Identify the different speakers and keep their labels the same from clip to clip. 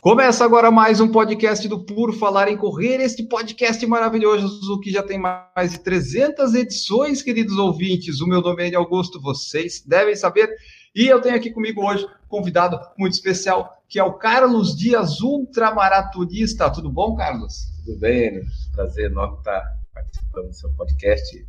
Speaker 1: Começa agora mais um podcast do Puro Falar em Correr, este podcast maravilhoso que já tem mais de 300 edições, queridos ouvintes. O meu nome é Augusto, vocês devem saber. E eu tenho aqui comigo hoje um convidado muito especial, que é o Carlos Dias, ultramaratonista. Tudo bom, Carlos?
Speaker 2: Tudo bem, prazer enorme estar participando do seu podcast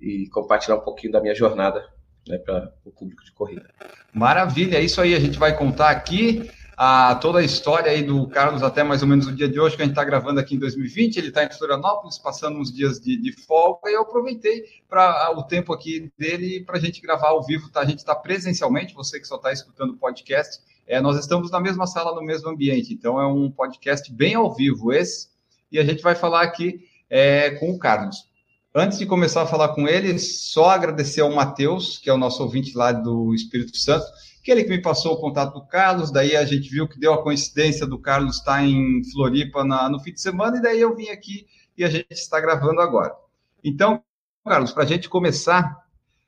Speaker 2: e compartilhar um pouquinho da minha jornada né, para o público de corrida.
Speaker 1: Maravilha, é isso aí. A gente vai contar aqui a, toda a história aí do Carlos até mais ou menos o dia de hoje, que a gente está gravando aqui em 2020. Ele está em Florianópolis, passando uns dias de, de folga, e eu aproveitei para o tempo aqui dele para a gente gravar ao vivo. Tá? A gente está presencialmente, você que só está escutando o podcast, é, nós estamos na mesma sala, no mesmo ambiente. Então é um podcast bem ao vivo esse, e a gente vai falar aqui é, com o Carlos. Antes de começar a falar com ele, só agradecer ao Matheus, que é o nosso ouvinte lá do Espírito Santo, que ele que me passou o contato do Carlos, daí a gente viu que deu a coincidência do Carlos estar em Floripa na, no fim de semana, e daí eu vim aqui e a gente está gravando agora. Então, Carlos, para a gente começar,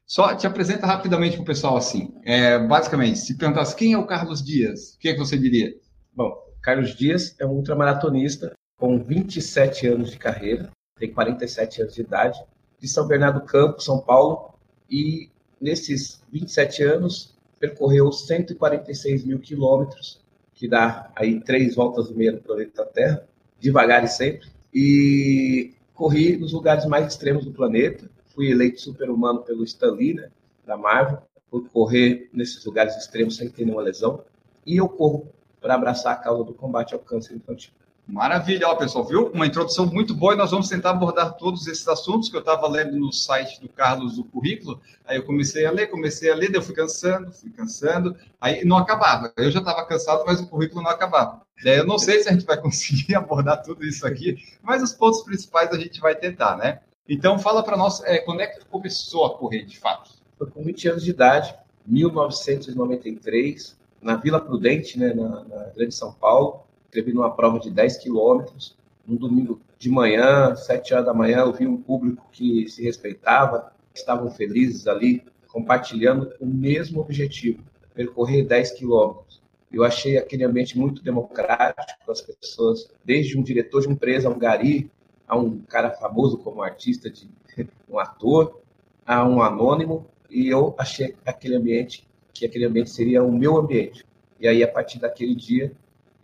Speaker 1: só te apresenta rapidamente para o pessoal assim. É, basicamente, se perguntasse quem é o Carlos Dias, o que, é que você diria?
Speaker 2: Bom, Carlos Dias é um ultramaratonista com 27 anos de carreira, tem 47 anos de idade, de São Bernardo do Campo, São Paulo, e nesses 27 anos percorreu 146 mil quilômetros, que dá aí três voltas e meia no planeta Terra, devagar e sempre, e corri nos lugares mais extremos do planeta, fui eleito super-humano pelo Stan Lee, né, da Marvel, por correr nesses lugares extremos sem ter nenhuma lesão, e eu corro para abraçar a causa do combate ao câncer infantil.
Speaker 1: Maravilha, ó, pessoal, viu? Uma introdução muito boa e nós vamos tentar abordar todos esses assuntos que eu estava lendo no site do Carlos do currículo. Aí eu comecei a ler, comecei a ler, daí eu fui cansando, fui cansando, aí não acabava. Eu já estava cansado, mas o currículo não acabava. Daí eu não sei se a gente vai conseguir abordar tudo isso aqui, mas os pontos principais a gente vai tentar, né? Então fala para nós, é, quando é que começou a correr de fato?
Speaker 2: Foi com 20 anos de idade, 1993, na Vila Prudente, né, na, na Grande São Paulo escrevi numa prova de 10 quilômetros, um domingo de manhã, 7 horas da manhã, eu vi um público que se respeitava, estavam felizes ali, compartilhando o mesmo objetivo, percorrer 10 quilômetros. Eu achei aquele ambiente muito democrático, as pessoas, desde um diretor de empresa, um gari, a um cara famoso como artista, de, um ator, a um anônimo, e eu achei aquele ambiente, que aquele ambiente seria o meu ambiente. E aí, a partir daquele dia,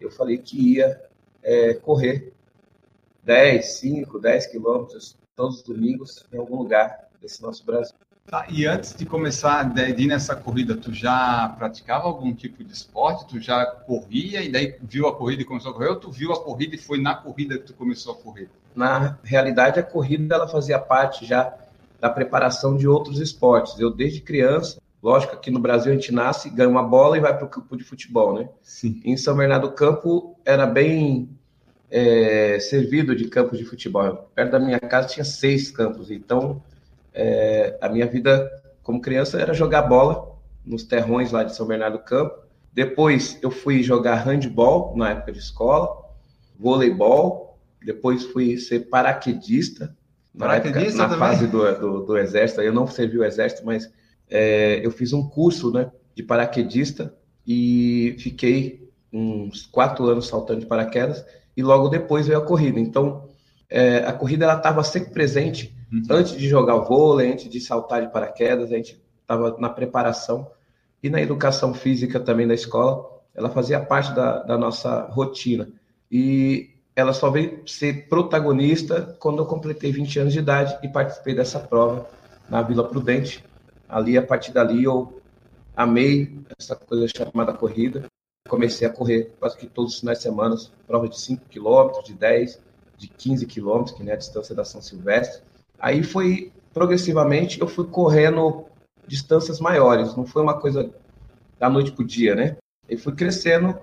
Speaker 2: eu falei que ia é, correr 10, 5, 10 quilômetros todos os domingos em algum lugar desse nosso Brasil.
Speaker 1: Tá, e antes de começar de ir nessa corrida, tu já praticava algum tipo de esporte? Tu já corria e daí viu a corrida e começou a correr? Ou tu viu a corrida e foi na corrida que tu começou a correr?
Speaker 2: Na realidade, a corrida ela fazia parte já da preparação de outros esportes. Eu, desde criança, Lógico que aqui no Brasil a gente nasce, ganha uma bola e vai para o campo de futebol, né?
Speaker 1: Sim.
Speaker 2: Em São Bernardo do Campo era bem é, servido de campos de futebol. Perto da minha casa tinha seis campos, então é, a minha vida como criança era jogar bola nos terrões lá de São Bernardo do Campo. Depois eu fui jogar handball na época de escola, voleibol, depois fui ser paraquedista, na,
Speaker 1: paraquedista
Speaker 2: época, na fase do, do, do exército. Eu não servi o exército, mas é, eu fiz um curso né, de paraquedista e fiquei uns quatro anos saltando de paraquedas e logo depois veio a corrida. Então, é, a corrida ela estava sempre presente uhum. antes de jogar o vôlei, antes de saltar de paraquedas, a gente estava na preparação e na educação física também da escola, ela fazia parte da, da nossa rotina. E ela só veio ser protagonista quando eu completei 20 anos de idade e participei dessa prova na Vila Prudente, ali, a partir dali, eu amei essa coisa chamada corrida. Comecei a correr quase que todos os finais de semana, prova de 5 km, de 10, de 15 km, que é a distância da São Silvestre. Aí foi, progressivamente, eu fui correndo distâncias maiores, não foi uma coisa da noite para o dia, né? Eu fui crescendo,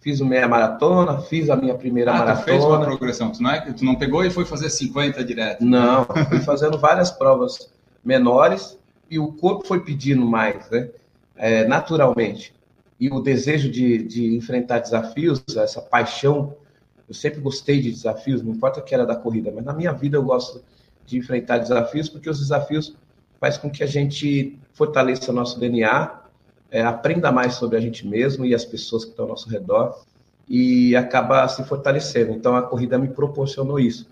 Speaker 2: fiz uma meia maratona, fiz a minha primeira
Speaker 1: ah,
Speaker 2: maratona.
Speaker 1: Tu fez uma progressão, tu não, é, tu não pegou e foi fazer 50 direto?
Speaker 2: Não, fui fazendo várias provas menores e o corpo foi pedindo mais, né? É, naturalmente. E o desejo de, de enfrentar desafios, essa paixão, eu sempre gostei de desafios, não importa que era da corrida, mas na minha vida eu gosto de enfrentar desafios, porque os desafios faz com que a gente fortaleça nosso DNA, é, aprenda mais sobre a gente mesmo e as pessoas que estão ao nosso redor e acaba se fortalecendo. Então a corrida me proporcionou isso.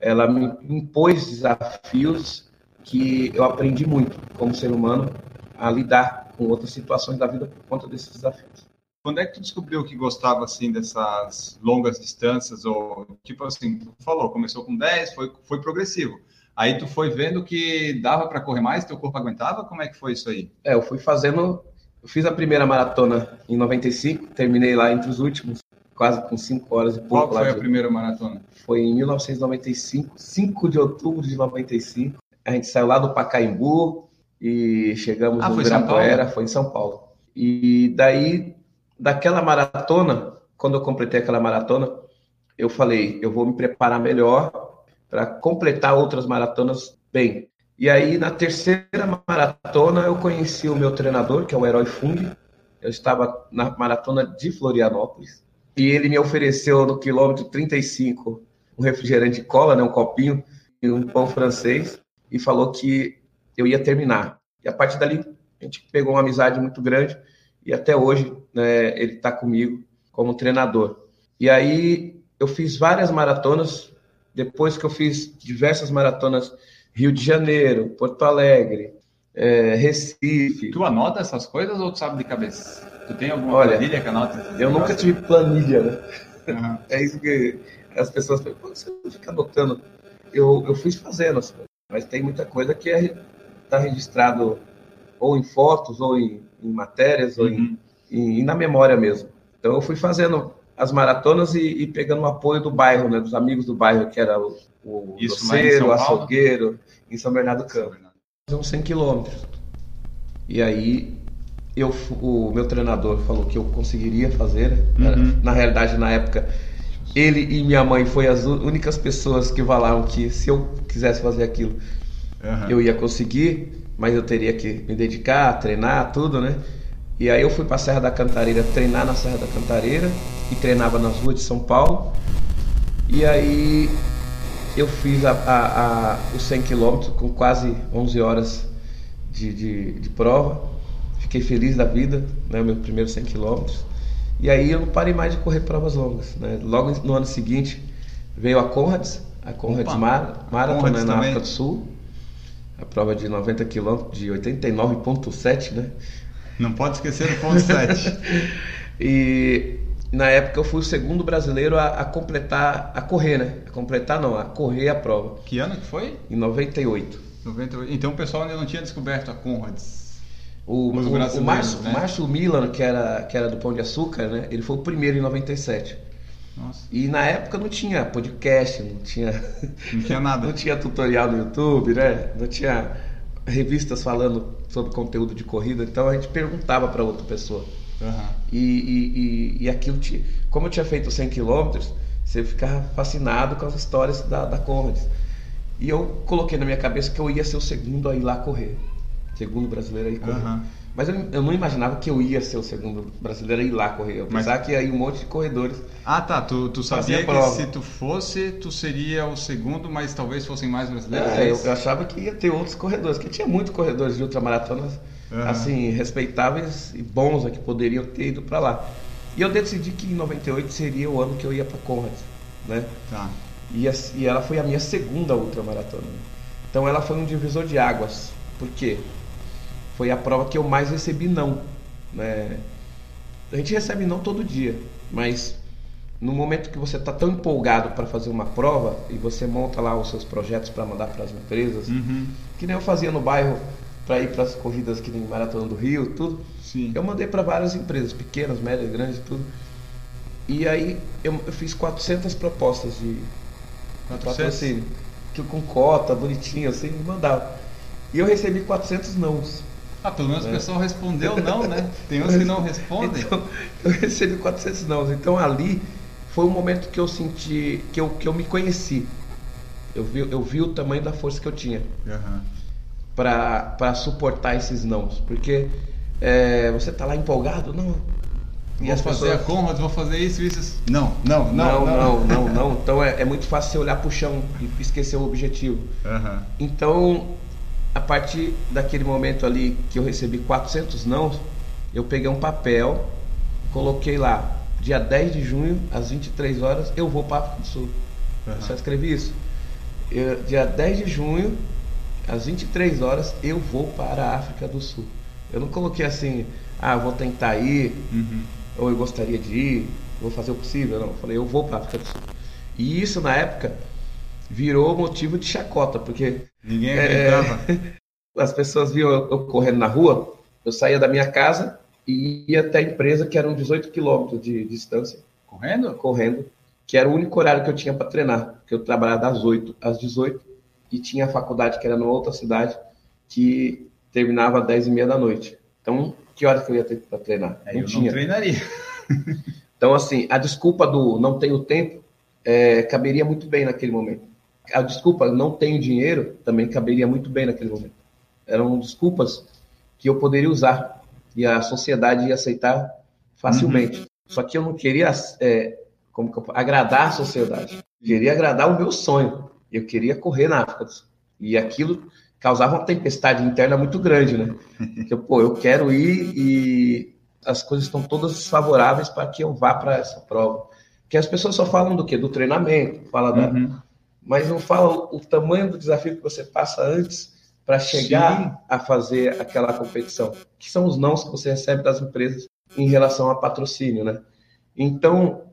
Speaker 2: Ela me impôs desafios que eu aprendi muito como ser humano a lidar com outras situações da vida por conta desses desafios.
Speaker 1: Quando é que tu descobriu que gostava assim dessas longas distâncias ou tipo assim, tu falou, começou com 10, foi foi progressivo. Aí tu foi vendo que dava para correr mais, teu corpo aguentava? Como é que foi isso aí?
Speaker 2: É, eu fui fazendo, eu fiz a primeira maratona em 95, terminei lá entre os últimos, quase com 5 horas e pouco.
Speaker 1: Qual foi a
Speaker 2: de...
Speaker 1: primeira maratona?
Speaker 2: Foi em 1995, 5 de outubro de 95. A gente saiu lá do Pacaembu e chegamos
Speaker 1: ah,
Speaker 2: no Ibirapuera, foi em São Paulo. E daí, daquela maratona, quando eu completei aquela maratona, eu falei, eu vou me preparar melhor para completar outras maratonas bem. E aí, na terceira maratona, eu conheci o meu treinador, que é o Herói Fung. Eu estava na maratona de Florianópolis. E ele me ofereceu no quilômetro 35 um refrigerante de cola, né, um copinho e um pão francês. E falou que eu ia terminar. E a partir dali, a gente pegou uma amizade muito grande. E até hoje, né, ele está comigo como treinador. E aí, eu fiz várias maratonas depois que eu fiz diversas maratonas Rio de Janeiro, Porto Alegre, é, Recife.
Speaker 1: Tu anota essas coisas ou tu sabe de cabeça? Tu tem alguma
Speaker 2: Olha,
Speaker 1: planilha que anota?
Speaker 2: Eu nunca tive planilha, né?
Speaker 1: Uhum.
Speaker 2: É isso que as pessoas falam, você não fica anotando. Eu, eu fui fazendo, assim, mas tem muita coisa que está é, tá registrado ou em fotos, ou em, em matérias, uhum. ou em, em, na memória mesmo. Então eu fui fazendo as maratonas e, e, pegando o apoio do bairro, né, dos amigos do bairro, que era o, o doceiro, o açougueiro, em São Bernardo do Campo. São 100 quilômetros. E aí eu, o meu treinador falou que eu conseguiria fazer. Né? Uhum. Na realidade, na época, ele e minha mãe foi as únicas pessoas que falaram que se eu quisesse fazer aquilo, uhum. eu ia conseguir, mas eu teria que me dedicar, treinar, tudo, né? E aí eu fui para Serra da Cantareira treinar na Serra da Cantareira e treinava nas ruas de São Paulo. E aí eu fiz a, a, a, os 100 quilômetros com quase 11 horas de, de, de, prova. Fiquei feliz da vida, né, meu primeiro 100 quilômetros. E aí eu não parei mais de correr provas longas. Né? Logo no ano seguinte veio a Conrads, a Conrads Mar, Marathon né, na África do Sul. A prova de 90 quilômetros, de 89,7, né?
Speaker 1: Não pode esquecer do ponto 7.
Speaker 2: e na época eu fui o segundo brasileiro a, a, completar, a correr, né? A completar não, a correr a prova.
Speaker 1: Que ano que foi?
Speaker 2: Em 98.
Speaker 1: 98. Então o pessoal ainda não tinha descoberto a Conrads.
Speaker 2: O, o, o, Márcio, né? Márcio Milan, que era, que era do Pão de Açúcar, né? Ele foi o primeiro em 97.
Speaker 1: Nossa.
Speaker 2: E na época não tinha podcast, não tinha.
Speaker 1: Não tinha nada.
Speaker 2: não tinha tutorial no YouTube, né? Não tinha revistas falando sobre conteúdo de corrida, então a gente perguntava para outra pessoa.
Speaker 1: Uhum.
Speaker 2: E, e, e, e, aquilo, te, como eu tinha feito 100 quilômetros, você ficava fascinado com as histórias da, da Conrads. E eu coloquei na minha cabeça que eu ia ser o segundo a ir lá correr. Segundo brasileiro a ir correr.
Speaker 1: Uhum.
Speaker 2: Mas eu, eu, não imaginava que eu ia ser o segundo brasileiro a ir lá correr. Eu pensava Mas... que ia ir um monte de corredores.
Speaker 1: Ah, tá. Tu, tu sabia que se tu fosse, tu seria o segundo, mas talvez fossem mais brasileiros?
Speaker 2: É, eu, eu, achava que ia ter outros corredores, que tinha muitos corredores de ultramaratonas, uhum. assim, respeitáveis e bons, né, que poderiam ter ido para lá. E eu decidi que em 98 seria o ano que eu ia para Conrad, né?
Speaker 1: Tá.
Speaker 2: E, e ela foi a minha segunda ultramaratona. Então ela foi um divisor de águas. Por quê? Foi a prova que eu mais recebi não. Né? A gente recebe não todo dia, mas no momento que você está tão empolgado para fazer uma prova e você monta lá os seus projetos para mandar para as empresas,
Speaker 1: uhum.
Speaker 2: que nem eu fazia no bairro para ir para as corridas que nem Maratona do Rio, tudo.
Speaker 1: Sim.
Speaker 2: Eu mandei para várias empresas, pequenas, médias, grandes, tudo. E aí eu, eu fiz 400 propostas de, 400? de que com cota, bonitinho assim, mandava. E eu recebi 400 nãos.
Speaker 1: Ah, pelo menos é. o pessoal respondeu não, né? Tem uns que não respondem.
Speaker 2: Então, eu recebi 400 não. Então ali foi o momento que eu senti, que eu, que eu me conheci. Eu vi, eu vi o tamanho da força que eu tinha.
Speaker 1: Uhum.
Speaker 2: para suportar esses nãos, porque é, você tá lá empolgado, não.
Speaker 1: E vou fazer pessoas... a Conrad, vou fazer isso, isso. Não, não, não,
Speaker 2: não, não, não. não. Então é, é, muito fácil você olhar para o chão e esquecer o objetivo. Uhum. Então, a partir daquele momento ali que eu recebi 400 não, eu peguei um papel, coloquei lá, dia 10 de junho, às 23 horas, eu vou para a África do Sul. Uhum. Eu só escrevi isso. Eu, dia 10 de junho, às 23 horas, eu vou para a África do Sul. Eu não coloquei assim, ah, vou tentar ir, uhum. ou eu gostaria de ir, vou fazer o possível. Não, eu falei, eu vou para a África do Sul. E isso, na época, virou motivo de chacota, porque.
Speaker 1: Ninguém acreditava.
Speaker 2: É, as pessoas viam eu correndo na rua, eu saía da minha casa e ia até a empresa, que eram 18 quilômetros de distância.
Speaker 1: Correndo?
Speaker 2: Correndo, que era o único horário que eu tinha para treinar, porque eu trabalhava das 8 às 18 e tinha a faculdade que era numa outra cidade, que terminava às 10 e meia da noite. Então, que hora que eu ia ter para treinar?
Speaker 1: É, não eu tinha. não treinaria.
Speaker 2: então, assim, a desculpa do não tenho tempo é, caberia muito bem naquele momento. A desculpa não tenho dinheiro também caberia muito bem naquele momento. Eram desculpas que eu poderia usar e a sociedade ia aceitar facilmente. Uhum. Só que eu não queria é, como que eu, agradar a sociedade. Eu queria agradar o meu sonho. Eu queria correr na África. E aquilo causava uma tempestade interna muito grande, né? Que, pô, eu quero ir e as coisas estão todas favoráveis para que eu vá para essa prova. Que as pessoas só falam do quê? Do treinamento, fala uhum. da... mas não falam o tamanho do desafio que você passa antes para chegar Sim. a fazer aquela competição, que são os nãos que você recebe das empresas em relação a patrocínio, né? Então,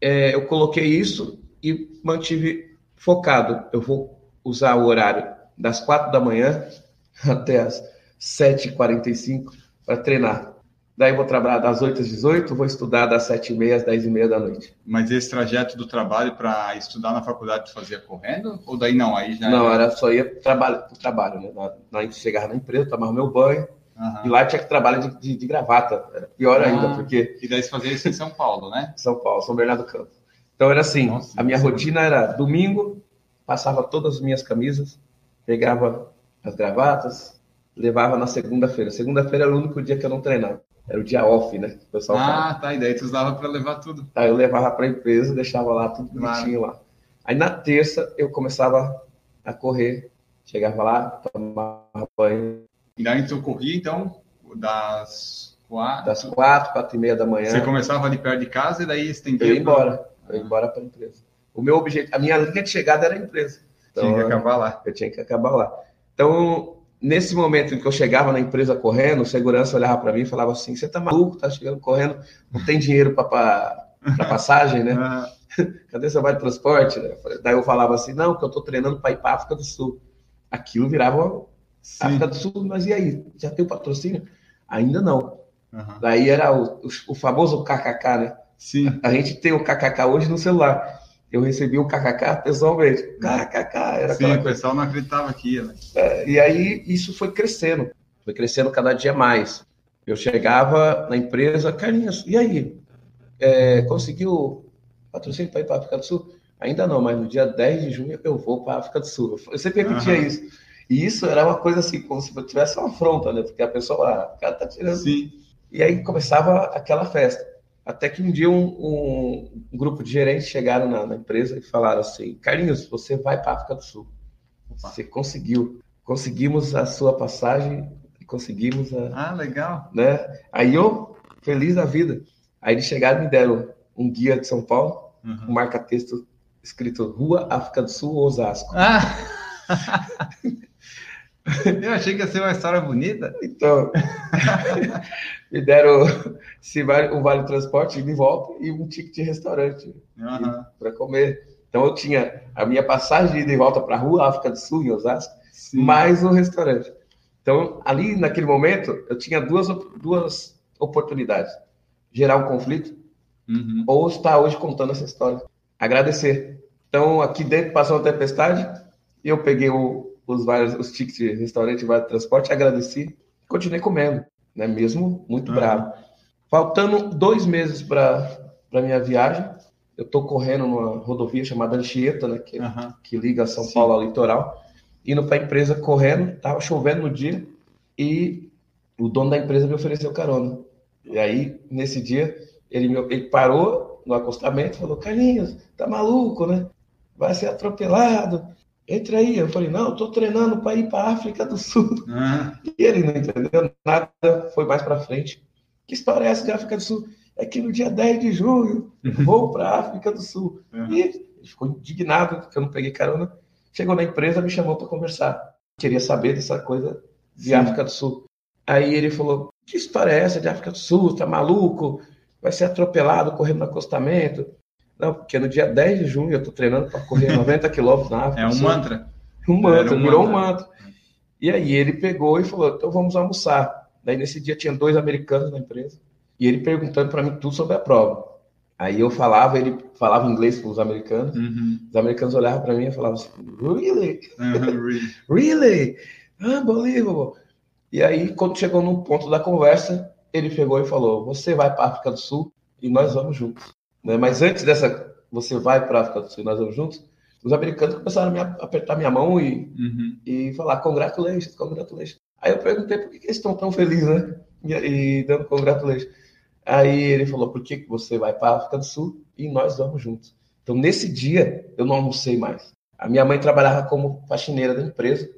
Speaker 2: é, eu coloquei isso e mantive focado. Eu vou usar o horário das quatro da manhã até as 7h45 para treinar. Daí vou trabalhar das 8 às 18, vou estudar das 7h30 às 10h30 da noite.
Speaker 1: Mas esse trajeto do trabalho para estudar na faculdade tu fazia correndo? Ou daí não? Aí já
Speaker 2: Não, era, só ia para o trabalho, né? Na, na, chegava na empresa, tomava meu banho, Uhum. E lá tinha que trabalhar de, de, de gravata. Era pior ah, ainda, porque.
Speaker 1: E daí você fazia isso em São Paulo, né?
Speaker 2: São Paulo, São Bernardo do Campo. Então era assim: Nossa, a minha rotina era domingo, passava todas as minhas camisas, pegava as gravatas, levava na segunda-feira. Segunda-feira era o único dia que eu não treinava. Era o dia off, né?
Speaker 1: O pessoal ah, fala. tá. E daí tu usava para levar tudo.
Speaker 2: Aí eu levava para a empresa, deixava lá tudo bonitinho claro. lá. Aí na terça eu começava a correr, chegava lá, tomava banho.
Speaker 1: E aí tu corria, então, das quatro...
Speaker 2: Das quatro, quatro e meia da manhã.
Speaker 1: Você começava ali perto de casa e daí estendia...
Speaker 2: Eu ia embora. Pra... Eu ia embora para a empresa. O meu objetivo, a minha linha de chegada era a empresa.
Speaker 1: Então, tinha que acabar lá.
Speaker 2: Eu tinha que acabar lá. Então, nesse momento em que eu chegava na empresa correndo, o segurança olhava para mim e falava assim: Você tá maluco, tá chegando correndo, não tem dinheiro para passagem, né? Cadê seu vale transporte? Daí eu falava assim: Não, que eu tô treinando para ir para África do Sul. Aquilo virava Sim. África do Sul, mas e aí? Já tem o patrocínio? Ainda não. Uhum. Daí era o, o, o famoso KKK, né?
Speaker 1: Sim.
Speaker 2: A gente tem o KKK hoje no celular eu recebi o KKK pessoalmente. KKK, era
Speaker 1: Sim, o pessoal não acreditava que ia. Né?
Speaker 2: É, e aí isso foi crescendo, foi crescendo cada dia mais. Eu chegava na empresa, Carlinhos, e aí? É, conseguiu patrocínio para ir para a África do Sul? Ainda não, mas no dia 10 de junho eu vou para a África do Sul. Eu sempre repetia uhum. isso. E isso era uma coisa assim, como se tivesse uma afronta, né? Porque a pessoa, ah, o cara tá tirando.
Speaker 1: Sim.
Speaker 2: E aí começava aquela festa. Até que um dia um, um, um grupo de gerentes chegaram na, na, empresa e falaram assim: Carlinhos, você vai para a África do Sul. Você conseguiu. Conseguimos a sua passagem e conseguimos a.
Speaker 1: Ah, legal.
Speaker 2: Né? Aí eu, feliz da vida. Aí eles chegaram e me deram um guia de São Paulo, uhum. um marca-texto escrito Rua África do Sul, Osasco.
Speaker 1: Ah! Eu achei que ia ser uma história bonita.
Speaker 2: Então, me deram se vale, um vale transporte de volta e um ticket de restaurante uhum. para comer. Então, eu tinha a minha passagem de ida e volta para a rua África do Sul, em Osasco, Sim. mais um restaurante. Então, ali naquele momento, eu tinha duas, duas oportunidades: gerar um conflito uhum. ou estar hoje contando essa história. Agradecer. Então, aqui dentro passou uma tempestade, e eu peguei o, os vários os tickets de restaurante, vários transporte, agradeci, continuei comendo, né? Mesmo muito uhum. bravo. Faltando dois meses para minha viagem, eu estou correndo numa rodovia chamada Anchieta, né? Que, uhum. que liga São Sim. Paulo ao litoral. indo para a empresa correndo, tava chovendo no dia e o dono da empresa me ofereceu carona. E aí, nesse dia, ele, me, ele parou no acostamento e falou: Carlinhos, tá maluco, né? Vai ser atropelado. Entra aí. Eu falei: Não, tô treinando para ir para África do Sul. Uhum. E ele não entendeu nada, foi mais para frente. Que história é essa de África do Sul? É que no dia 10 de junho uhum. vou para África do Sul. Uhum. E ele ficou indignado que eu não peguei carona. Chegou na empresa, me chamou para conversar. Queria saber dessa coisa de Sim. África do Sul. Aí ele falou: Que história é essa de África do Sul? Tá maluco? Vai ser atropelado correndo no acostamento? Não, porque no dia 10 de junho eu tô treinando para correr 90 quilômetros na África.
Speaker 1: É um mantra.
Speaker 2: Um mantra, um virou mantra. um mantra. E aí ele pegou e falou: Então vamos almoçar. Daí nesse dia tinha dois americanos na empresa. E ele perguntando para mim tudo sobre a prova. Aí eu falava, ele falava inglês com os americanos. Uhum. Os americanos olhavam para mim e falavam assim: Really? Uhum, really? really? Unbelievable. E aí, quando chegou num ponto da conversa, ele pegou e falou: Você vai para a África do Sul e nós vamos juntos. Né? Mas antes dessa, você vai para a África do Sul e nós vamos juntos, os americanos começaram a me apertar minha mão e, uhum. e falar: Congratulations, congratulations. Aí eu perguntei por que, eles estão tão felizes, né? E, e dando congratulations. Aí ele falou: Por que, que você vai para a África do Sul e nós vamos juntos? Então, nesse dia, eu não almocei mais. A minha mãe trabalhava como faxineira da empresa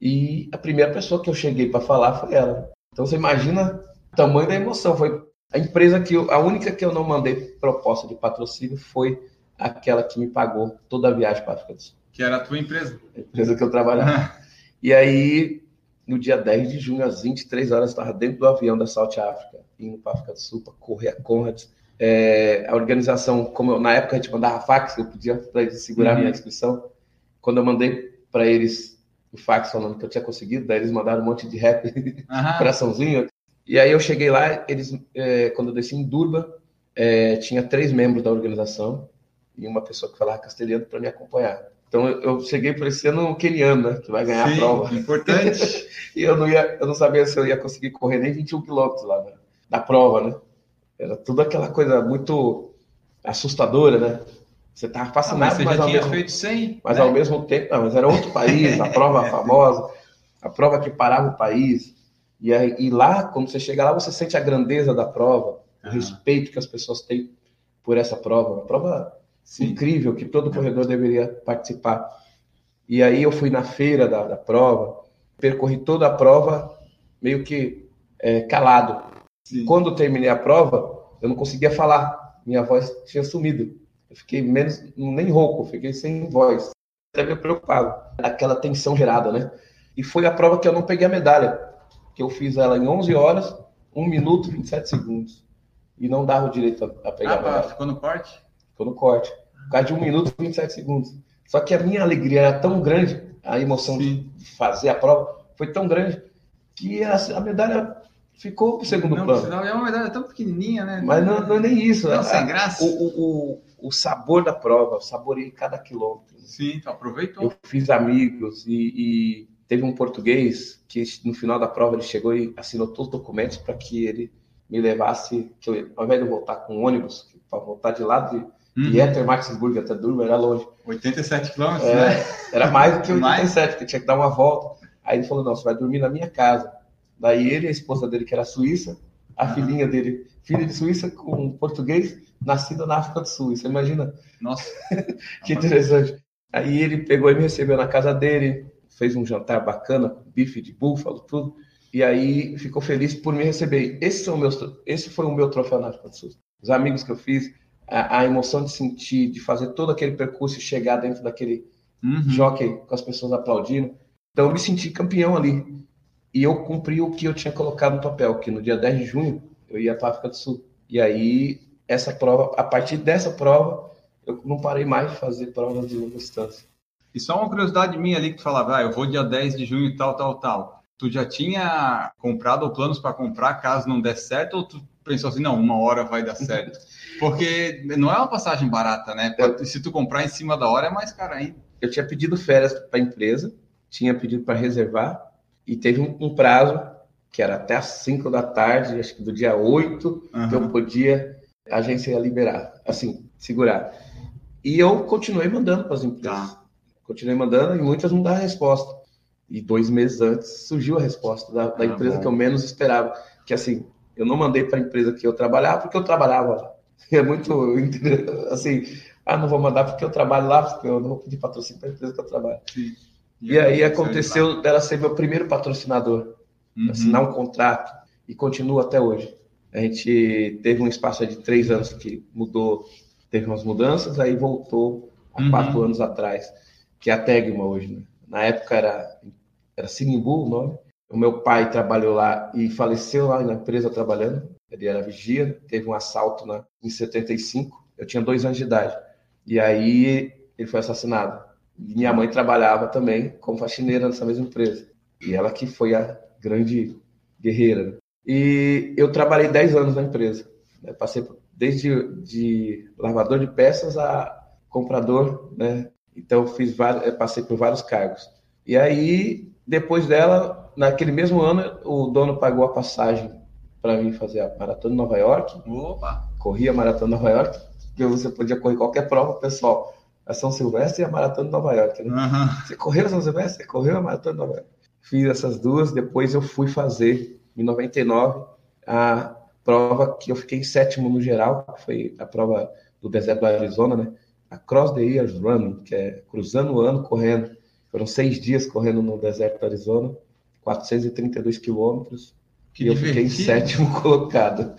Speaker 2: e a primeira pessoa que eu cheguei para falar foi ela. Então você imagina o tamanho da emoção. Foi a empresa que eu, a única que eu não mandei proposta de patrocínio foi aquela que me pagou toda a viagem para a África do Sul.
Speaker 1: Que era a tua empresa?
Speaker 2: A empresa que eu trabalhava. e aí, no dia 10 de junho, às 23 horas, eu estava dentro do avião da South África, indo para a África do Sul para correr a Conrads. É, a organização, como eu, na época a gente mandava fax, eu podia para eles segurar uhum. minha inscrição. Quando eu mandei para eles o fax falando que eu tinha conseguido, daí eles mandaram um monte de rap, uhum. coraçãozinho. E aí eu cheguei lá, eles, é, quando eu desci em Durban, é, tinha três membros da organização e uma pessoa que falava castelhano para me acompanhar. Então eu, eu cheguei parecendo um keniano, né, que vai ganhar Sim, a prova.
Speaker 1: Importante.
Speaker 2: e eu não, ia, eu não sabia se eu ia conseguir correr nem 21 quilômetros lá da, da prova, né? Era tudo aquela coisa muito assustadora, né? Você estava fascinado, ah, mas,
Speaker 1: você
Speaker 2: mas,
Speaker 1: já
Speaker 2: ao
Speaker 1: tinha
Speaker 2: mesmo,
Speaker 1: feito 100,
Speaker 2: mas né? ao mesmo tempo, não, mas era outro país, a prova famosa, a prova que parava o país. E, aí, e lá, quando você chega lá, você sente a grandeza da prova, o respeito que as pessoas têm por essa prova. Uma prova Sim. incrível que todo corredor deveria participar. E aí eu fui na feira da, da prova, percorri toda a prova meio que é, calado. Sim. Quando terminei a prova, eu não conseguia falar, minha voz tinha sumido. Eu fiquei menos, nem rouco, fiquei sem voz. Até meio preocupado. Aquela tensão gerada, né? E foi a prova que eu não peguei a medalha. Que eu fiz ela em 11 horas, 1 minuto e 27 segundos. E não dava o direito a, pegar ah, a medalha.
Speaker 1: Ficou no corte?
Speaker 2: Ficou no corte. Por causa de 1 minuto e 27 segundos. Só que a minha alegria era tão grande, a emoção Sim. de fazer a prova foi tão grande, que a, a medalha ficou pro segundo
Speaker 1: não,
Speaker 2: plano.
Speaker 1: Não, é uma medalha tão pequenininha, né?
Speaker 2: Mas não, não é nem isso.
Speaker 1: Não, sem graça.
Speaker 2: O, o, o sabor da prova, eu saborei cada quilômetro.
Speaker 1: Sim, tu aproveitou.
Speaker 2: Eu fiz amigos e, e, teve um português que no final da prova ele chegou e assinou todos os documentos para que ele me levasse, que eu, ao invés de eu voltar com ônibus, para voltar de lá de, uhum. de Ettermaxburg até Durban, era longe.
Speaker 1: 87 quilômetros,
Speaker 2: é,
Speaker 1: né?
Speaker 2: Era mais do que 87, que tinha que dar uma volta. Aí ele falou, não, você vai dormir na minha casa. Daí ele a esposa dele, que era suíça, a uhum. filhinha dele, filha de Suíça com português, nascida na África do Sul. Você imagina?
Speaker 1: Nossa.
Speaker 2: que interessante. Aí ele pegou e me recebeu na casa dele, fez um jantar bacana, bife de búfalo, tudo. E aí ficou feliz por me receber. Esse, são meus, esse foi o meu troféu na África do Sul. Os amigos que eu fiz, a, a emoção de sentir, de fazer todo aquele percurso e chegar dentro daquele uhum. jockey com as pessoas aplaudindo. Então eu me senti campeão ali. E eu cumpri o que eu tinha colocado no papel, que no dia 10 de junho eu ia para a África do Sul. E aí essa prova, a partir dessa prova, eu não parei mais de fazer provas de longa distância.
Speaker 1: E só uma curiosidade minha ali que tu falava, ah, eu vou dia 10 de junho, tal, tal, tal. Tu já tinha comprado ou planos para comprar caso não der certo, ou tu pensou assim, não, uma hora vai dar certo? Porque não é uma passagem barata, né? Eu, Se tu comprar em cima da hora é mais caro ainda.
Speaker 2: Eu tinha pedido férias para a empresa, tinha pedido para reservar, e teve um, um, prazo, que era até às 5 da tarde, acho que do dia 8, uhum. que eu podia a agência ia liberar, assim, segurar. E eu continuei mandando para as empresas. Tá. Continuei mandando e muitas não dão resposta. E dois meses antes surgiu a resposta da, da ah, empresa bom. que eu menos esperava. Que assim, eu não mandei para a empresa que eu trabalhava porque eu trabalhava lá. É muito assim, ah, não vou mandar porque eu trabalho lá, porque eu não vou pedir patrocínio para a empresa que eu trabalho. Sim. E, e aí aconteceu dela ser meu primeiro patrocinador, uhum. assinar um contrato e continua até hoje. A gente teve um espaço de três anos que mudou, teve umas mudanças, aí voltou há uhum. quatro anos atrás, que é a Tegma hoje. Né? Na época era, era Sinimbu o nome. O meu pai trabalhou lá e faleceu lá na empresa trabalhando. Ele era vigia, teve um assalto na, em 75. Eu tinha dois anos de idade. E aí ele foi assassinado. E minha mãe trabalhava também como faxineira nessa mesma empresa. E ela que foi a grande guerreira. Né? E eu trabalhei 10 anos na empresa. Né? Passei desde de lavador de peças a comprador, né? Então fiz vários, passei por vários cargos. E aí, depois dela, naquele mesmo ano, o dono pagou a passagem para mim fazer a maratona de Nova York.
Speaker 1: Opa!
Speaker 2: Corri a maratona de Nova York, porque você podia correr qualquer prova, pessoal. A São Silvestre e a maratona de Nova York. Né? Uhum. Você correu a São Silvestre? Você correu a maratona de Nova York. Fiz essas duas, depois eu fui fazer, em 99, a prova que eu fiquei em sétimo no geral, que foi a prova do deserto do Arizona, né? A Cross the Years Run, que é cruzando o ano correndo. Foram seis dias correndo no deserto do Arizona, 432 quilômetros. E eu fiquei em sétimo colocado.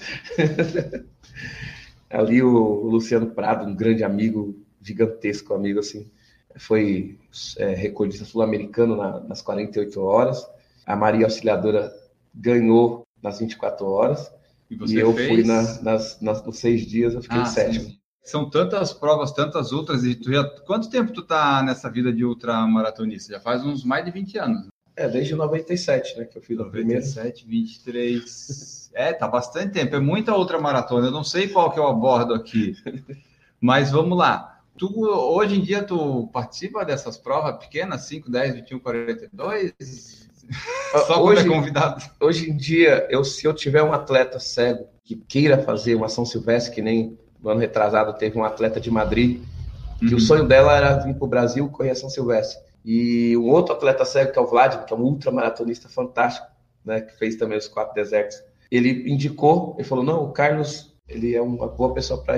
Speaker 2: Ali o Luciano Prado, um grande amigo, gigantesco amigo, assim, foi é, recordista sul-americano na, nas 48 horas. A Maria Auxiliadora ganhou nas 24 horas. E, e eu fez? fui na, nas, nas, nos seis dias, eu fiquei ah, sétimo. Sim.
Speaker 1: São tantas provas, tantas outras, e tu já, quanto tempo tu tá nessa vida de ultramaratonista? Já faz uns mais de 20 anos. Né?
Speaker 2: É, desde 97, né, que eu fiz a
Speaker 1: 97, primeira. 23... é, tá bastante tempo, é muita outra maratona, eu não sei qual que eu abordo aqui, mas vamos lá. Tu, hoje em dia, tu participa dessas provas pequenas, 5, 10, 21, 42?
Speaker 2: Só hoje, é convidado. Hoje em dia, eu, se eu tiver um atleta cego que queira fazer uma São Silvestre, que nem no ano retrasado teve um atleta de Madrid, que uhum. o sonho dela era vir para o Brasil correr a São Silvestre. E um outro atleta cego, que é o Vladimir, que é um ultramaratonista fantástico, né, que fez também os quatro desertos, ele indicou, ele falou, não, o Carlos, ele é uma boa pessoa para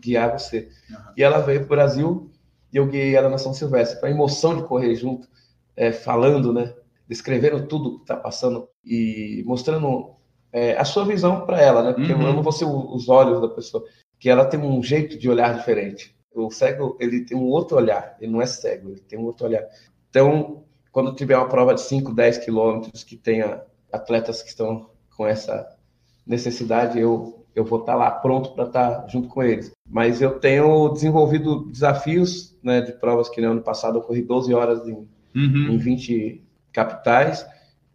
Speaker 2: guiar você. Uhum. E ela veio para o Brasil e eu guiei ela na São Silvestre. Foi a emoção de correr junto, é, falando, né, descrevendo tudo que está passando e mostrando é, a sua visão para ela, né? Porque uhum. eu não vou ser os olhos da pessoa, que ela tem um jeito de olhar diferente. O cego, ele tem um outro olhar, ele não é cego, ele tem um outro olhar. Então, quando tiver uma prova de 5, 10 quilômetros que tenha atletas que estão com essa necessidade, eu eu vou estar tá lá pronto para estar tá junto com eles. Mas eu tenho desenvolvido desafios né, de provas que no ano passado eu corri 12 horas em, uhum. em 20 capitais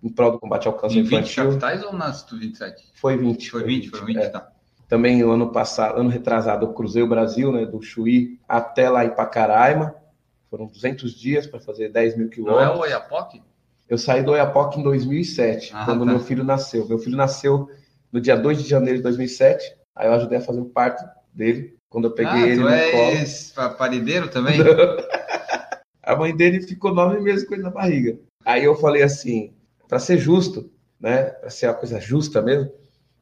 Speaker 2: em prol do combate ao câncer em 20 infantil.
Speaker 1: 20 capitais ou nas 27?
Speaker 2: Foi 20.
Speaker 1: Foi 20, foi 20, é. tá.
Speaker 2: Também no ano passado, ano retrasado, eu cruzei o Brasil, né, do Chuí até lá em Pacaraima. Foram 200 dias para fazer 10 mil quilômetros.
Speaker 1: Não é o Oiapoque?
Speaker 2: Eu saí do Oiapoque em 2007, ah, quando tá. meu filho nasceu. Meu filho nasceu no dia 2 de janeiro de 2007. Aí eu ajudei a fazer o parto dele, quando eu peguei ah, ele no
Speaker 1: és colo. parideiro também?
Speaker 2: a mãe dele ficou nove meses com ele na barriga. Aí eu falei assim, para ser justo, né, para ser uma coisa justa mesmo,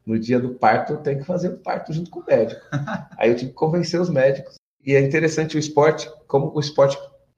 Speaker 2: no dia do parto eu tenho que fazer o parto junto com o médico. Aí eu tive que convencer os médicos. E é interessante o esporte, como o esporte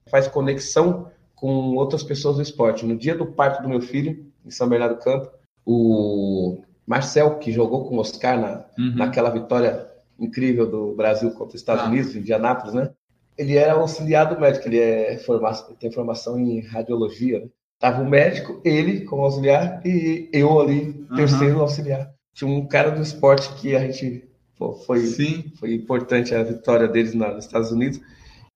Speaker 2: faz conexão com outras pessoas do esporte. No dia do parto do meu filho, em São Bernardo do Campo, o Marcel, que jogou com o Oscar na, uhum. naquela vitória incrível do Brasil contra os Estados ah. Unidos, em Indianápolis, né? Ele era auxiliar do médico, ele é formação, tem formação em radiologia, né? Tava o médico, ele como auxiliar e eu ali, terceiro uhum. auxiliar. Tinha um cara do esporte que a gente pô, foi, Sim. foi importante a vitória deles nos Estados Unidos.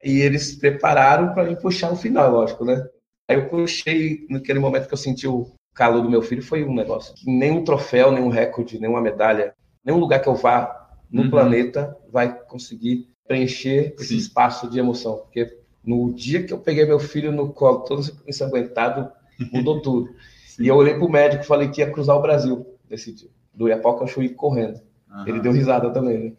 Speaker 2: E eles prepararam para me puxar o final, lógico, né? Aí eu puxei, naquele momento que eu senti o calor do meu filho, foi um negócio. Nenhum troféu, nenhum recorde, nenhuma medalha, nenhum lugar que eu vá no uhum. planeta vai conseguir preencher esse Sim. espaço de emoção. Porque no dia que eu peguei meu filho no colo, todo ensanguentado, mudou tudo. e eu olhei pro médico e falei que ia cruzar o Brasil nesse dia. Do Iapoca ao Chuí correndo. Uhum. Ele deu risada também, né?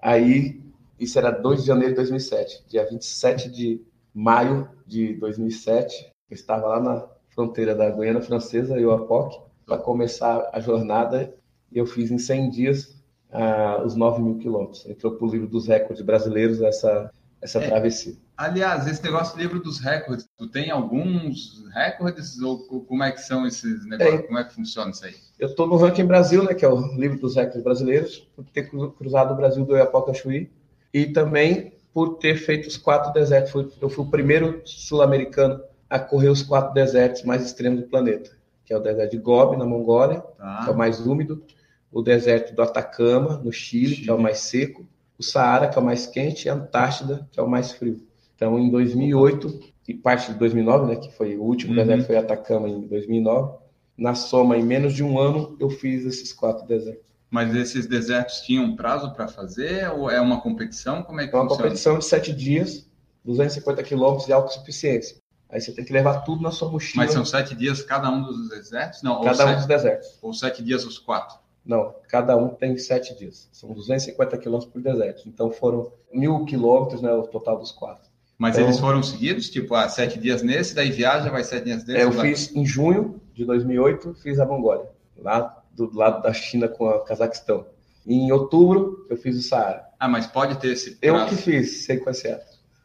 Speaker 2: Aí, isso era 2 de janeiro de 2007. Dia 27 de maio de 2007, eu estava lá na fronteira da Guiana Francesa e o Apoc, para começar a jornada. Eu fiz em 100 dias ah, os 9 mil quilômetros. Entrou para o livro dos recordes brasileiros essa, essa é. travessia.
Speaker 1: Aliás, esse negócio do livro dos recordes, tu tem alguns recordes ou como é que são esses negócios? É. Como é que funciona isso aí?
Speaker 2: Eu estou no Ranking Brasil, né, que é o livro dos recordes brasileiros, por ter cruzado o Brasil do Oiapoque ao Chuí e também por ter feito os quatro desertos. Eu fui o primeiro sul-americano a correr os quatro desertos mais extremos do planeta, que é o deserto de Gobi, na Mongólia, tá. que é o mais úmido, o deserto do Atacama, no Chile, Chile, que é o mais seco, o Saara, que é o mais quente, e a Antártida, que é o mais frio. Então, em 2008 e parte de 2009, né, que foi o último uhum. deserto foi Atacama em 2009, na soma, em menos de um ano, eu fiz esses quatro desertos.
Speaker 1: Mas esses desertos tinham prazo para fazer ou é uma competição? Como é que
Speaker 2: É uma funciona? competição de sete dias, 250 quilômetros de autossuficiência. Aí você tem que levar tudo na sua mochila.
Speaker 1: Mas são sete dias cada um dos desertos? Não,
Speaker 2: cada
Speaker 1: um
Speaker 2: dos desertos.
Speaker 1: Ou sete dias os quatro?
Speaker 2: Não, cada um tem sete dias. São 250 quilômetros por deserto. Então foram mil quilômetros, né, o total dos quatro.
Speaker 1: Mas
Speaker 2: então,
Speaker 1: eles foram seguidos? Tipo, ah, sete dias nesse, daí viaja, vai sete dias nesse?
Speaker 2: É, eu fiz em junho de 2008, fiz a Mongólia, lá do lado da China com o Cazaquistão. E em outubro, eu fiz o Saara.
Speaker 1: Ah, mas pode ter esse
Speaker 2: prazo. Eu que fiz sequenciado.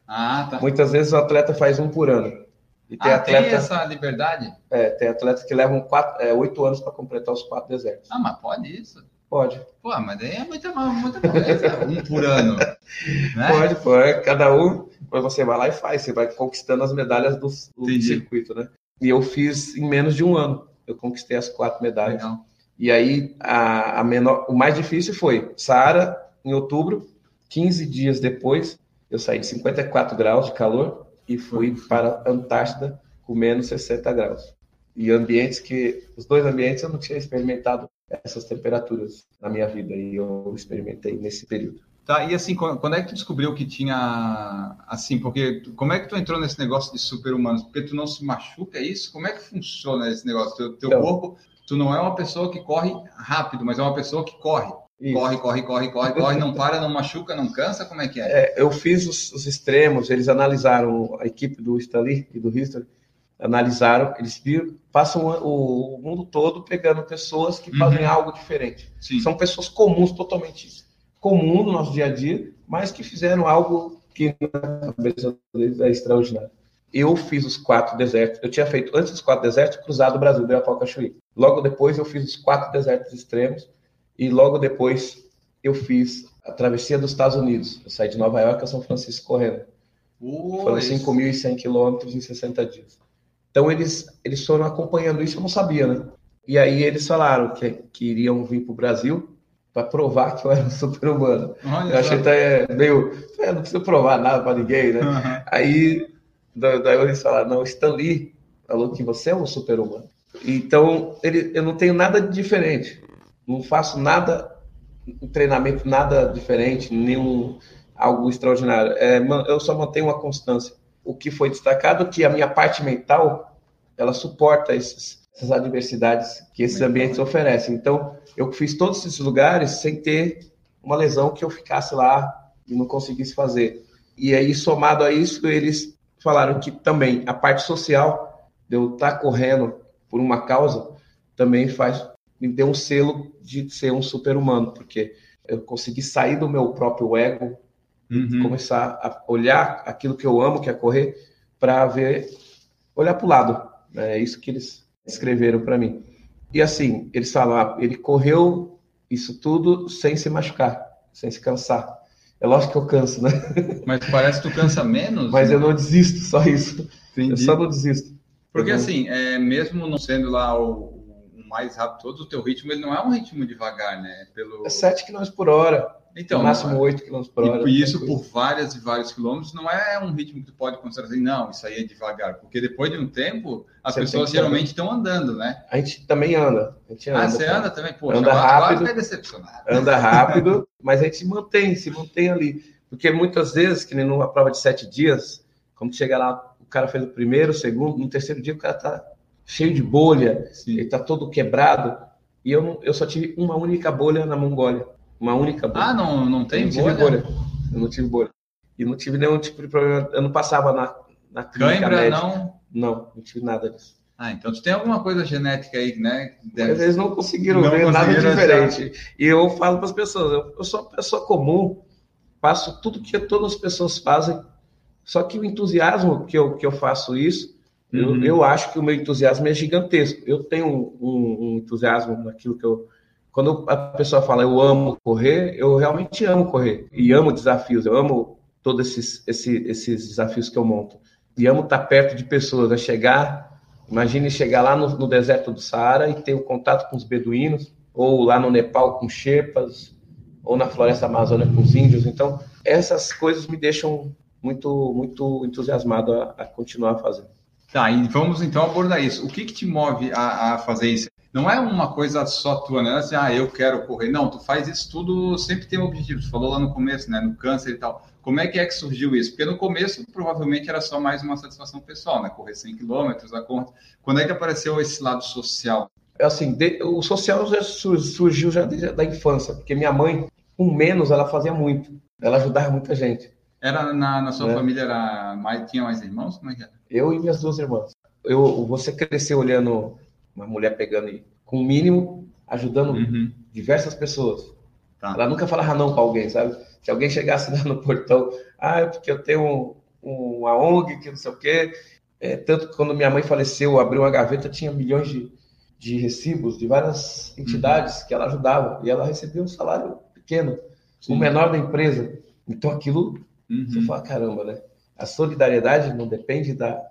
Speaker 1: Ah, tá.
Speaker 2: Muitas vezes o atleta faz um por ano.
Speaker 1: E tem, ah, atleta, tem essa liberdade?
Speaker 2: É, tem atletas que levam quatro, é, oito anos para completar os quatro desertos.
Speaker 1: Ah, mas pode isso?
Speaker 2: Pode.
Speaker 1: Pô, mas daí é muita, muita coisa, um por ano. Né?
Speaker 2: Pode, pode. Cada um, você vai lá e faz, você vai conquistando as medalhas do, do circuito, né? E eu fiz em menos de um ano. Eu conquistei as quatro medalhas. Legal. E aí, a, a menor, o mais difícil foi Saara, em outubro, 15 dias depois, eu saí de 54 graus de calor e fui para Antártida com menos 60 graus. E ambientes que, os dois ambientes eu não tinha experimentado essas temperaturas na minha vida e eu experimentei nesse período.
Speaker 1: Tá, e assim, quando é que tu descobriu que tinha, assim, porque como é que tu entrou nesse negócio de super-humanos? Porque tu não se machuca, é isso? Como é que funciona esse negócio? Teu, teu então, corpo, tu não é uma pessoa que corre rápido, mas é uma pessoa que corre. Isso. Corre, corre, corre, corre, corre, não para, não machuca, não cansa, como é que é?
Speaker 2: é eu fiz os, os, extremos, eles analisaram, a equipe do Stanley e do History, analisaram, eles viram, passam o, o mundo todo pegando pessoas que uhum. fazem algo diferente. Sim. São pessoas comuns, totalmente comum no nosso dia a dia, mas que fizeram algo que na cabeça deles é extraordinário. Eu fiz os quatro desertos. Eu tinha feito, antes dos quatro desertos, cruzado o Brasil, deu a Cachuí. Logo depois, eu fiz os quatro desertos extremos e logo depois eu fiz a travessia dos Estados Unidos. Eu saí de Nova York a São Francisco correndo. Uh, Foram 5.100 quilômetros em 60 dias. Então eles, eles foram acompanhando isso, eu não sabia, né? E aí eles falaram que, que iriam vir para o Brasil para provar que eu era um super-humano. Eu achei até meio. É, não precisa provar nada para ninguém, né? Uhum. Aí daí eles falaram: não, Stan Lee falou que você é um super-humano. Então ele, eu não tenho nada de diferente não faço nada, um treinamento nada diferente, nenhum algo extraordinário. É, eu só mantenho uma constância. O que foi destacado é que a minha parte mental, ela suporta esses, essas adversidades que esses ambientes oferecem. Então, eu fiz todos esses lugares sem ter uma lesão que eu ficasse lá e não conseguisse fazer. E aí, somado a isso, eles falaram que também a parte social, de eu estar correndo por uma causa, também faz me deu um selo de ser um super-humano, porque eu consegui sair do meu próprio ego uhum. e começar a olhar aquilo que eu amo, que é correr, para ver, olhar para o lado. É isso que eles escreveram para mim. E assim, eles falam, ah, ele correu isso tudo sem se machucar, sem se cansar. É lógico que eu canso, né?
Speaker 1: Mas parece que tu cansa menos.
Speaker 2: Mas né? eu não desisto, só isso. Entendi. Eu só não desisto.
Speaker 1: Porque assim, é, mesmo não sendo lá o, mais rápido todo, o teu ritmo ele não é um ritmo devagar, né?
Speaker 2: Pelo... É 7 km por hora. Então, no máximo 8 km por hora.
Speaker 1: E isso por várias e vários quilômetros não é um ritmo que tu pode considerar assim, não, isso aí é devagar. Porque depois de um tempo, as você pessoas geralmente estão andando, né?
Speaker 2: A gente também anda. A gente anda
Speaker 1: ah, você anda também? Poxa,
Speaker 2: anda rápido,
Speaker 1: agora decepcionado.
Speaker 2: Anda rápido, mas a gente mantém, se mantém ali. Porque muitas vezes, que nem numa prova de sete dias, quando chega lá, o cara fez o primeiro, o segundo, no terceiro dia o cara tá cheio de bolha, Sim. ele está todo quebrado. E eu, eu só tive uma única bolha na Mongólia. Uma única bolha.
Speaker 1: Ah, não, não tem
Speaker 2: não bolha? bolha? Eu não tive bolha. E não tive nenhum tipo de problema. Eu não passava na, na clínica
Speaker 1: Cãibra, médica. não?
Speaker 2: Não, não tive nada disso.
Speaker 1: Ah, então tu tem alguma coisa genética aí, né?
Speaker 2: Deve... Eles não conseguiram não ver conseguiram nada diferente. Achar. E eu falo para as pessoas, eu, eu, sou uma pessoa comum, faço tudo que todas as pessoas fazem, só que o entusiasmo que eu, que eu faço isso, uhum. eu, eu acho que o meu entusiasmo é gigantesco. Eu tenho um, um, um entusiasmo naquilo que eu... Quando a pessoa fala eu amo correr, eu realmente amo correr. E amo desafios, eu amo todos esses, esses, esses desafios que eu monto. E amo estar perto de pessoas, né? chegar Imagine chegar lá no, no, deserto do Saara e ter o contato com os beduínos, ou lá no Nepal com Sherpas, ou na floresta amazônica com os índios. Então, essas coisas me deixam muito, muito entusiasmado a, a continuar fazendo.
Speaker 1: Tá, e vamos então abordar isso. O que, que te move a, a fazer isso? Não é uma coisa só tua, né? Assim, ah, eu quero correr. Não, tu faz isso tudo, sempre tem um objetivo. Tu falou lá no começo, né? No câncer e tal. Como é que é que surgiu isso? Porque no começo, provavelmente, era só mais uma satisfação pessoal, né? Correr 100 quilômetros, a conta. Quando é que apareceu esse lado social?
Speaker 2: É assim, de, o social já surgiu já desde a infância, porque minha mãe, com menos, ela fazia muito. Ela ajudava muita gente.
Speaker 1: Era na, na sua é. família, era mais, tinha mais irmãos? Como é que era?
Speaker 2: Eu e minhas duas irmãs. Eu, você cresceu olhando uma mulher pegando com o mínimo, ajudando uhum. diversas pessoas. Tá. Ela nunca falava não para alguém, sabe? Se alguém chegasse lá no portão, ah, é porque eu tenho um, um, uma ONG que não sei o quê. É, tanto que quando minha mãe faleceu, abriu uma gaveta, tinha milhões de, de recibos de várias entidades uhum. que ela ajudava. E ela recebia um salário pequeno, Sim. o menor da empresa. Então aquilo, uhum. você fala, caramba, né? A solidariedade não depende da,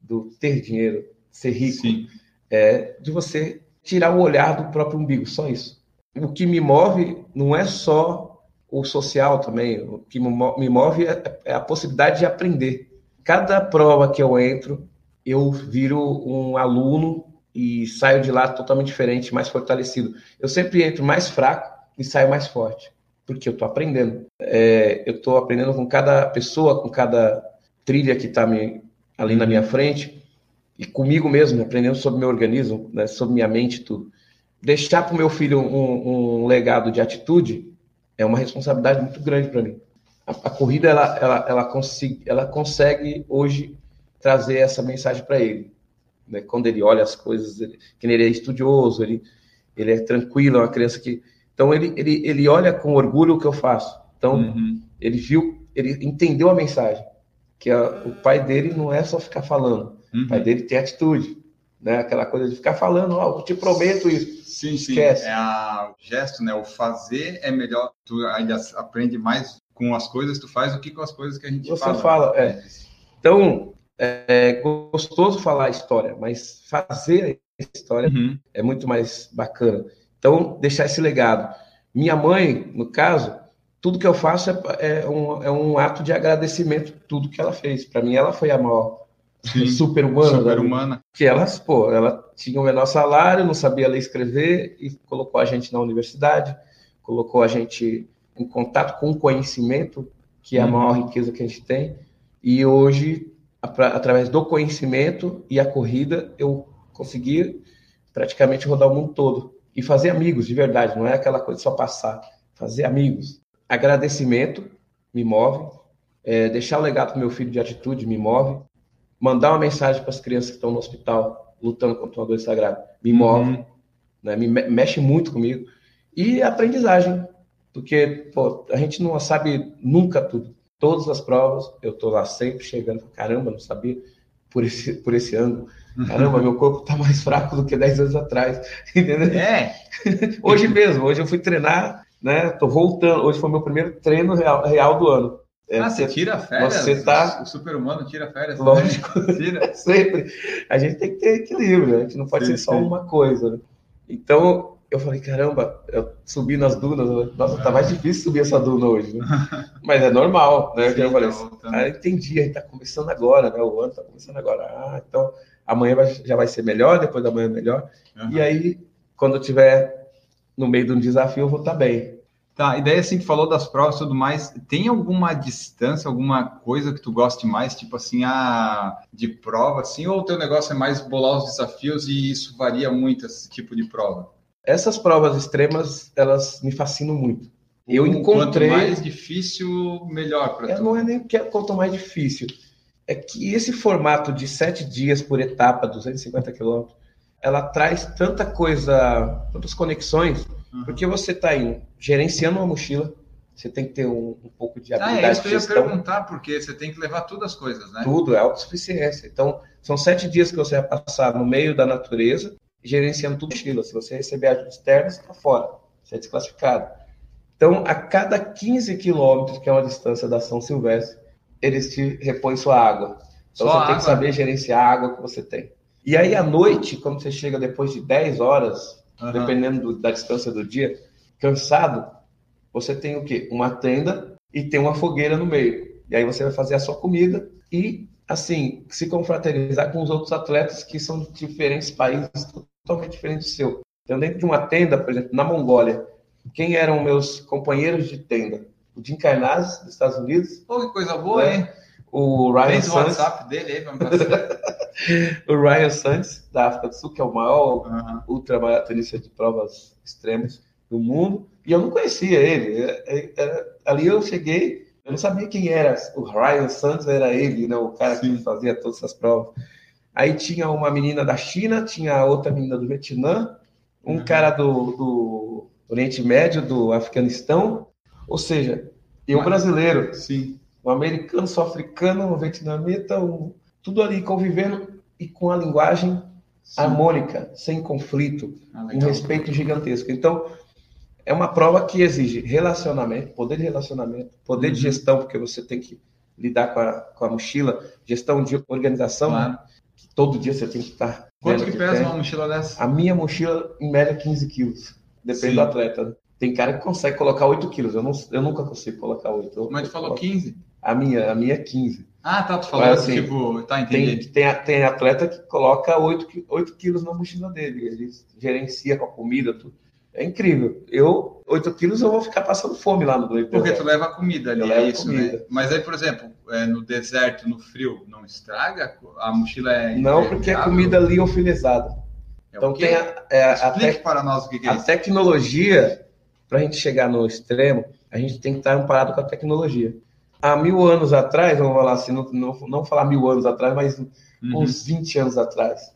Speaker 2: do ter dinheiro, ser rico. Sim. É de você tirar o olhar do próprio umbigo, só isso. O que me move não é só o social também. O que me move é, é a possibilidade de aprender. Cada prova que eu entro, eu viro um aluno e saio de lá totalmente diferente, mais fortalecido. Eu sempre entro mais fraco e saio mais forte, porque eu estou aprendendo. É, eu estou aprendendo com cada pessoa, com cada trilha que está ali na minha frente e comigo mesmo, aprendendo sobre meu organismo, né, sobre minha mente, tudo. Deixar para o meu filho um, um legado de atitude é uma responsabilidade muito grande para mim. A, a, corrida ela, ela, ela, consegue, ela consegue hoje trazer essa mensagem para ele. Né? Quando ele olha as coisas, ele, que ele é estudioso, ele, ele é tranquilo, é uma criança que. Então ele, ele, ele olha com orgulho o que eu faço. Então uhum. ele viu, ele entendeu a mensagem que a, o pai dele não é só ficar falando, uhum. o pai dele tem atitude, né? Aquela coisa de ficar falando, ó, oh, eu te prometo isso.
Speaker 1: Sim, sim. Esquece. É a, o gesto, né? O fazer é melhor. Tu ainda aprende mais com as coisas que tu faz do que com as coisas que a gente
Speaker 2: Você
Speaker 1: fala.
Speaker 2: Você fala, é. Então, é gostoso falar a história, mas fazer a história uhum. é muito mais bacana. Então, deixar esse legado. Minha mãe, no caso, tudo que eu faço é, é, um, é um ato de agradecimento tudo que ela fez. Para mim, ela foi a maior super-humana.
Speaker 1: Super-humana.
Speaker 2: Que ela, pô, ela tinha o menor salário, não sabia ler e escrever e colocou a gente na universidade, colocou a gente em contato com o conhecimento, que é a maior uhum. riqueza que a gente tem. E hoje, através do conhecimento e a corrida, eu consegui praticamente rodar o mundo todo e fazer amigos de verdade, não é aquela coisa só passar, fazer amigos. Agradecimento me move, é, deixar o legado para meu filho de atitude me move, mandar uma mensagem para as crianças que estão no hospital lutando contra uma doença sagrada. Me move, uhum. né? me mexe muito comigo. E aprendizagem, porque pô, a gente não sabe nunca tudo. Todas as provas, eu estou lá sempre chegando, caramba, não sabia por esse, por esse ângulo. Caramba, meu corpo está mais fraco do que 10 anos atrás. Entendeu?
Speaker 1: É.
Speaker 2: hoje mesmo, hoje eu fui treinar, né? Tô voltando. Hoje foi meu primeiro treino real, real do ano.
Speaker 1: É, ah, você tira férias?
Speaker 2: Você tá...
Speaker 1: O super-humano tira férias?
Speaker 2: Lógico. Tira. Sempre. A gente tem que ter equilíbrio, a gente não pode sim, ser só sim. uma coisa. Né? Então, eu falei, caramba, eu subi nas dunas, nossa, tá mais difícil subir essa duna hoje, né? Mas é normal, né? Sim, eu falei, tá ah, entendi, a gente tá começando agora, né? O ano tá começando agora. Ah, então amanhã vai, já vai ser melhor, depois da manhã melhor. Uhum. E aí, quando eu tiver no meio de um desafio, eu vou estar tá bem.
Speaker 1: Tá, e daí assim, tu falou das provas e tudo mais, tem alguma distância, alguma coisa que tu goste mais, tipo assim, a de prova, assim, ou o teu negócio é mais bolar os desafios e isso varia muito, esse tipo de prova?
Speaker 2: Essas provas extremas, elas me fascinam muito. Eu encontrei...
Speaker 1: Quanto mais difícil, melhor para
Speaker 2: tu. Não é nem que é quanto mais difícil. É que esse formato de sete dias por etapa, 250 quilômetros, ela traz tanta coisa, tantas conexões, uhum. porque você está aí gerenciando uma mochila, você tem que ter um, um pouco de habilidade. Ah, é isso
Speaker 1: que eu ia perguntar, porque você tem que levar todas as coisas, né?
Speaker 2: Tudo, é autossuficiência. Então, são sete dias que você vai passar no meio da natureza, gerenciando tudo mochila. Se você receber ajuda externa, você está fora, você é desclassificado. Então, a cada 15 quilômetros, que é uma distância da São Silvestre, eles te repõem sua água. Então, Só você tem que saber gerenciar a água que você tem. E aí, à noite, quando você chega depois de 10 horas, uhum. dependendo do, da distância do dia, cansado, você tem o quê? Uma tenda e tem uma fogueira no meio. E aí você vai fazer a sua comida e, assim, se confraternizar com os outros atletas que são de diferentes países, totalmente diferentes do seu. Então, dentro de uma tenda, por exemplo, na Mongólia, quem eram meus companheiros de tenda? O Jim Carnazes, dos Estados Unidos.
Speaker 1: Pô, que coisa boa, né? hein?
Speaker 2: O Ryan
Speaker 1: Santos. o WhatsApp dele aí, vamos
Speaker 2: O Ryan Santos, da África do Sul, que é o maior uhum. ultramaratonista de provas extremas do mundo. E eu não conhecia ele. É, é, era, ali eu cheguei, eu não sabia quem era. O Ryan Santos era ele, né? o cara Sim. que fazia todas essas provas. Aí tinha uma menina da China, tinha outra menina do Vietnã, um uhum. cara do, do Oriente Médio, do Afeganistão, ou seja, eu Mas, brasileiro,
Speaker 1: sim.
Speaker 2: um americano, sul-africano, um vietnamita, um, tudo ali convivendo e com a linguagem sim. harmônica, sem conflito, ah, um respeito gigantesco. Então, é uma prova que exige relacionamento, poder de relacionamento, poder uhum. de gestão, porque você tem que lidar com a, com a mochila, gestão de organização, claro. que todo dia você tem que estar.
Speaker 1: Quanto que pesa uma mochila dessa?
Speaker 2: A minha mochila, em média, 15 quilos. Depende Sim. do atleta. Tem cara que consegue colocar 8 quilos. Eu, não, eu nunca consigo colocar 8.
Speaker 1: Mas tu falou 15?
Speaker 2: A minha, a minha é 15.
Speaker 1: Ah, tá. Tu falou Mas, assim, tipo, tá,
Speaker 2: entendi. Tem, tem, tem atleta que coloca 8, 8 quilos na mochila dele. Ele gerencia com a comida, tudo. É incrível. Eu, 8 quilos, eu vou ficar passando fome lá no Great
Speaker 1: Porque tu leva comida ali, é isso, comida. né? Mas aí, por exemplo, é, no deserto, no frio, não estraga? A mochila é.
Speaker 2: Não, porque é comida liofilizada. É então tem a, é,
Speaker 1: a tec... para nós o que, que é
Speaker 2: a
Speaker 1: isso.
Speaker 2: tecnologia, para a gente chegar no extremo, a gente tem que estar amparado com a tecnologia. Há mil anos atrás, vamos falar assim, não, não, não falar mil anos atrás, mas uhum. uns 20 anos atrás,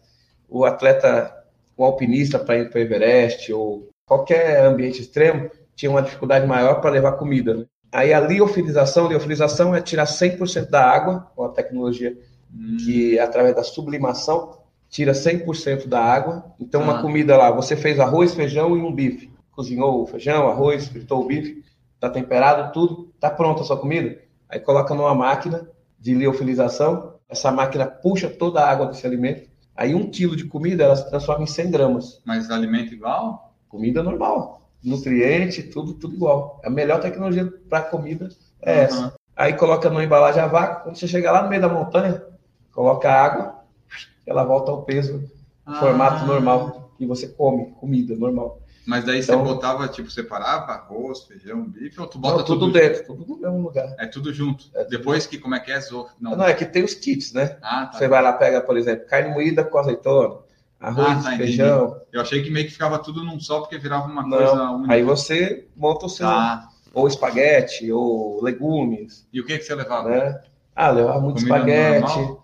Speaker 2: o atleta, o alpinista para ir para o Everest ou qualquer ambiente extremo tinha uma dificuldade maior para levar comida. Né? Aí a liofilização, liofilização é tirar 100% da água, com a tecnologia hum. que através da sublimação tira 100% da água. Então ah. uma comida lá, você fez arroz, feijão e um bife. Cozinhou o feijão, arroz, fritou o bife, está temperado, tudo, está pronta a sua comida. Aí coloca numa máquina de liofilização, essa máquina puxa toda a água desse alimento. Aí um quilo de comida ela se transforma em 100 gramas.
Speaker 1: Mas alimento igual?
Speaker 2: Comida normal. Nutriente, tudo, tudo igual. A melhor tecnologia para comida é uhum. essa. Aí coloca numa embalagem a vácuo, quando você chegar lá no meio da montanha, coloca água, ela volta ao peso, ah. formato normal, e você come comida normal.
Speaker 1: Mas daí então, você botava, tipo, separava arroz, feijão, bife, ou tu bota
Speaker 2: não, tudo, tudo dentro, tudo no mesmo lugar.
Speaker 1: É tudo junto. É Depois que, como é que é?
Speaker 2: Não. não, é que tem os kits, né? Ah, tá. Você vai lá, pega, por exemplo, carne moída com azeitona, arroz, ah, tá, feijão. Entendi.
Speaker 1: Eu achei que meio que ficava tudo num só, porque virava uma Não, coisa única.
Speaker 2: Aí você monta o seu. Ah. Ou espaguete, ou legumes.
Speaker 1: E o que, que você levava?
Speaker 2: Né? Ah, levava muito Comida espaguete,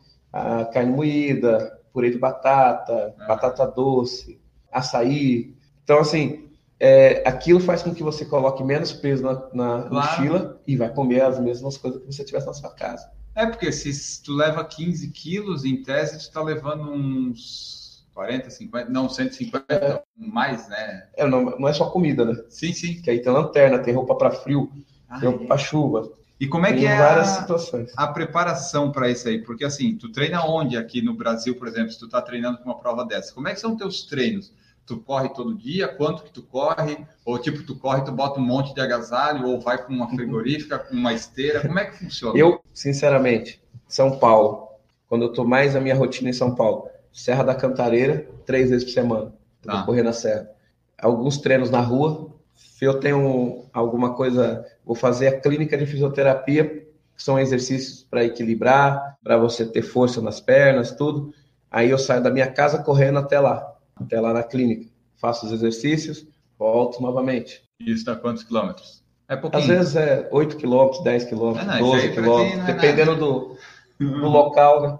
Speaker 2: carne moída, purê de batata, é. batata doce, açaí. Então, assim, é, aquilo faz com que você coloque menos peso na, na claro. mochila e vai comer as mesmas coisas que você tivesse na sua casa.
Speaker 1: É, porque se tu leva 15 quilos, em tese, tu está levando uns 40, 50, não, 150, é. mais, né?
Speaker 2: É, não, não é só comida, né?
Speaker 1: Sim, sim.
Speaker 2: Que aí tem lanterna, tem roupa para frio, ah, tem roupa é. para chuva.
Speaker 1: E como é que é a, a preparação para isso aí? Porque assim, tu treina onde aqui no Brasil, por exemplo, se tu está treinando com uma prova dessa? Como é que são teus treinos? Tu corre todo dia? Quanto que tu corre? Ou tipo, tu corre, tu bota um monte de agasalho, ou vai com uma frigorífica, com uma esteira? Como é que funciona?
Speaker 2: Eu, sinceramente, São Paulo, quando eu tô mais a minha rotina em São Paulo, Serra da Cantareira, três vezes por semana. Tá. Correr na serra. Alguns treinos na rua. Se eu tenho alguma coisa, vou fazer a clínica de fisioterapia, que são exercícios para equilibrar, para você ter força nas pernas, tudo. Aí eu saio da minha casa correndo até lá, até lá na clínica. Faço os exercícios, volto novamente.
Speaker 1: E isso dá quantos quilômetros?
Speaker 2: É pouquinho. Às vezes é 8 quilômetros, 10 quilômetros, 12 quilômetros, dependendo do, no local, né?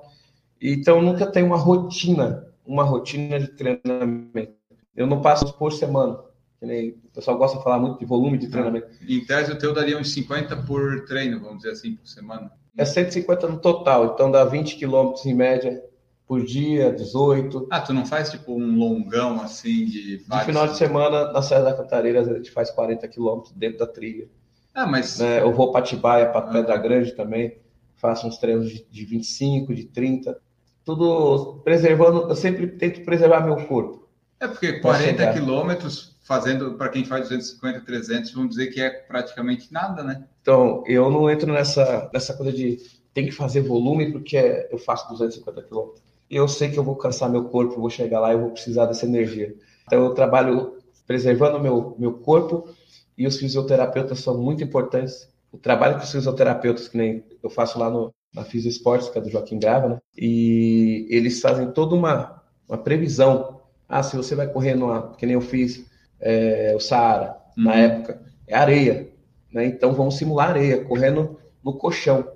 Speaker 2: Então nunca tem uma rotina, uma rotina de treinamento. Eu não passo por semana. o pessoal gosta de falar muito de volume de treinamento.
Speaker 1: Em tese, o teu daria uns 50 por treino, vamos dizer assim, por semana.
Speaker 2: É 150 no total, então dá 20 quilômetros em média por dia, 18.
Speaker 1: Ah, tu não faz tipo um longão assim de.
Speaker 2: De final de semana, na Serra da Cantareira, a gente faz 40 quilômetros dentro da trilha.
Speaker 1: Ah, mas.
Speaker 2: Né? Eu vou para Atibaia, para ah. Pedra Grande também, faço uns treinos de, de 25, de 30. Tudo preservando, eu sempre tento preservar meu corpo.
Speaker 1: É porque 40 quilômetros fazendo para quem faz 250, 300, vamos dizer que é praticamente nada, né?
Speaker 2: Então, eu não entro nessa, nessa coisa de tem que fazer volume porque eu faço 250 quilômetros. Eu sei que eu vou cansar meu corpo, vou chegar lá e vou precisar dessa energia. Então, eu trabalho preservando meu, meu corpo e os fisioterapeutas são muito importantes. O trabalho com os fisioterapeutas, que nem eu faço lá no, na Fisio Esportes, que é do Joaquim Grava, né? E eles fazem toda uma, uma previsão. Ah, se você vai correr numa, que nem eu fiz, é, o Saara, uhum. na época, é areia. Né? Então vamos simular areia, correndo no colchão.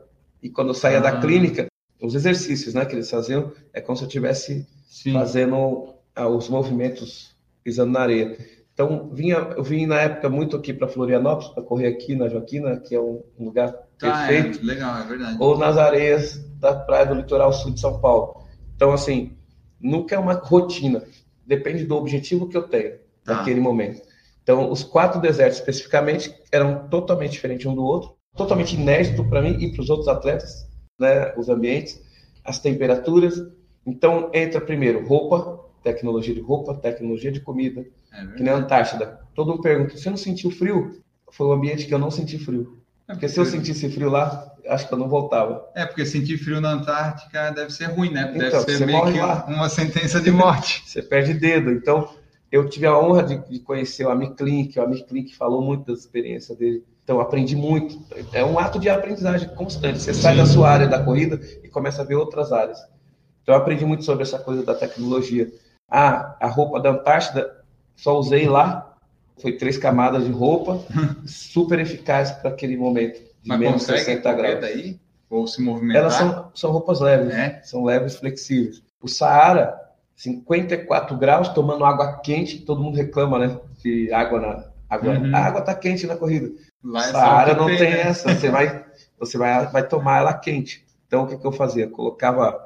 Speaker 2: E quando eu saía ah. da clínica, os exercícios né, que eles faziam é como se eu estivesse fazendo ah, os movimentos pisando na areia. Então, vinha, eu vim na época muito aqui para Florianópolis, para correr aqui na Joaquina, que é um lugar tá, perfeito.
Speaker 1: É, legal, é verdade.
Speaker 2: Ou nas areias da praia do litoral sul de São Paulo. Então, assim, nunca é uma rotina. Depende do objetivo que eu tenho tá. naquele momento. Então, os quatro desertos especificamente eram totalmente diferentes um do outro, totalmente inédito para mim e para os outros atletas, né? Os ambientes, as temperaturas. Então, entra primeiro roupa, tecnologia de roupa, tecnologia de comida, é que nem a Antártida. Todo mundo pergunta: você não sentiu frio? Foi o ambiente que eu não senti frio. É porque se eu sentisse frio lá, acho que eu não voltava.
Speaker 1: É, porque sentir frio na Antártica deve ser ruim, né? Deve então, ser meio que lá. uma sentença de morte.
Speaker 2: você perde dedo. Então, eu tive a honra de, de conhecer o Amir Klink, o Amir Klink falou muito das experiências dele. Então, aprendi muito. É um ato de aprendizagem constante. Você sai da sua área da corrida e começa a ver outras áreas. Então, eu aprendi muito sobre essa coisa da tecnologia. Ah, a roupa da Antártida, só usei lá. Foi três camadas de roupa, super eficaz para aquele momento.
Speaker 1: De Mas menos consegue 60 graus. daí? Ou se movimentar?
Speaker 2: Elas são, são roupas leves, é? são leves, flexíveis. O Saara, 54 graus, tomando água quente, todo mundo reclama, né? De água na. Água, uhum. A água tá quente na corrida. Lá é área não tem, tem né? essa, você vai, você vai, vai tomar ela quente. Então o que, que eu fazia? colocava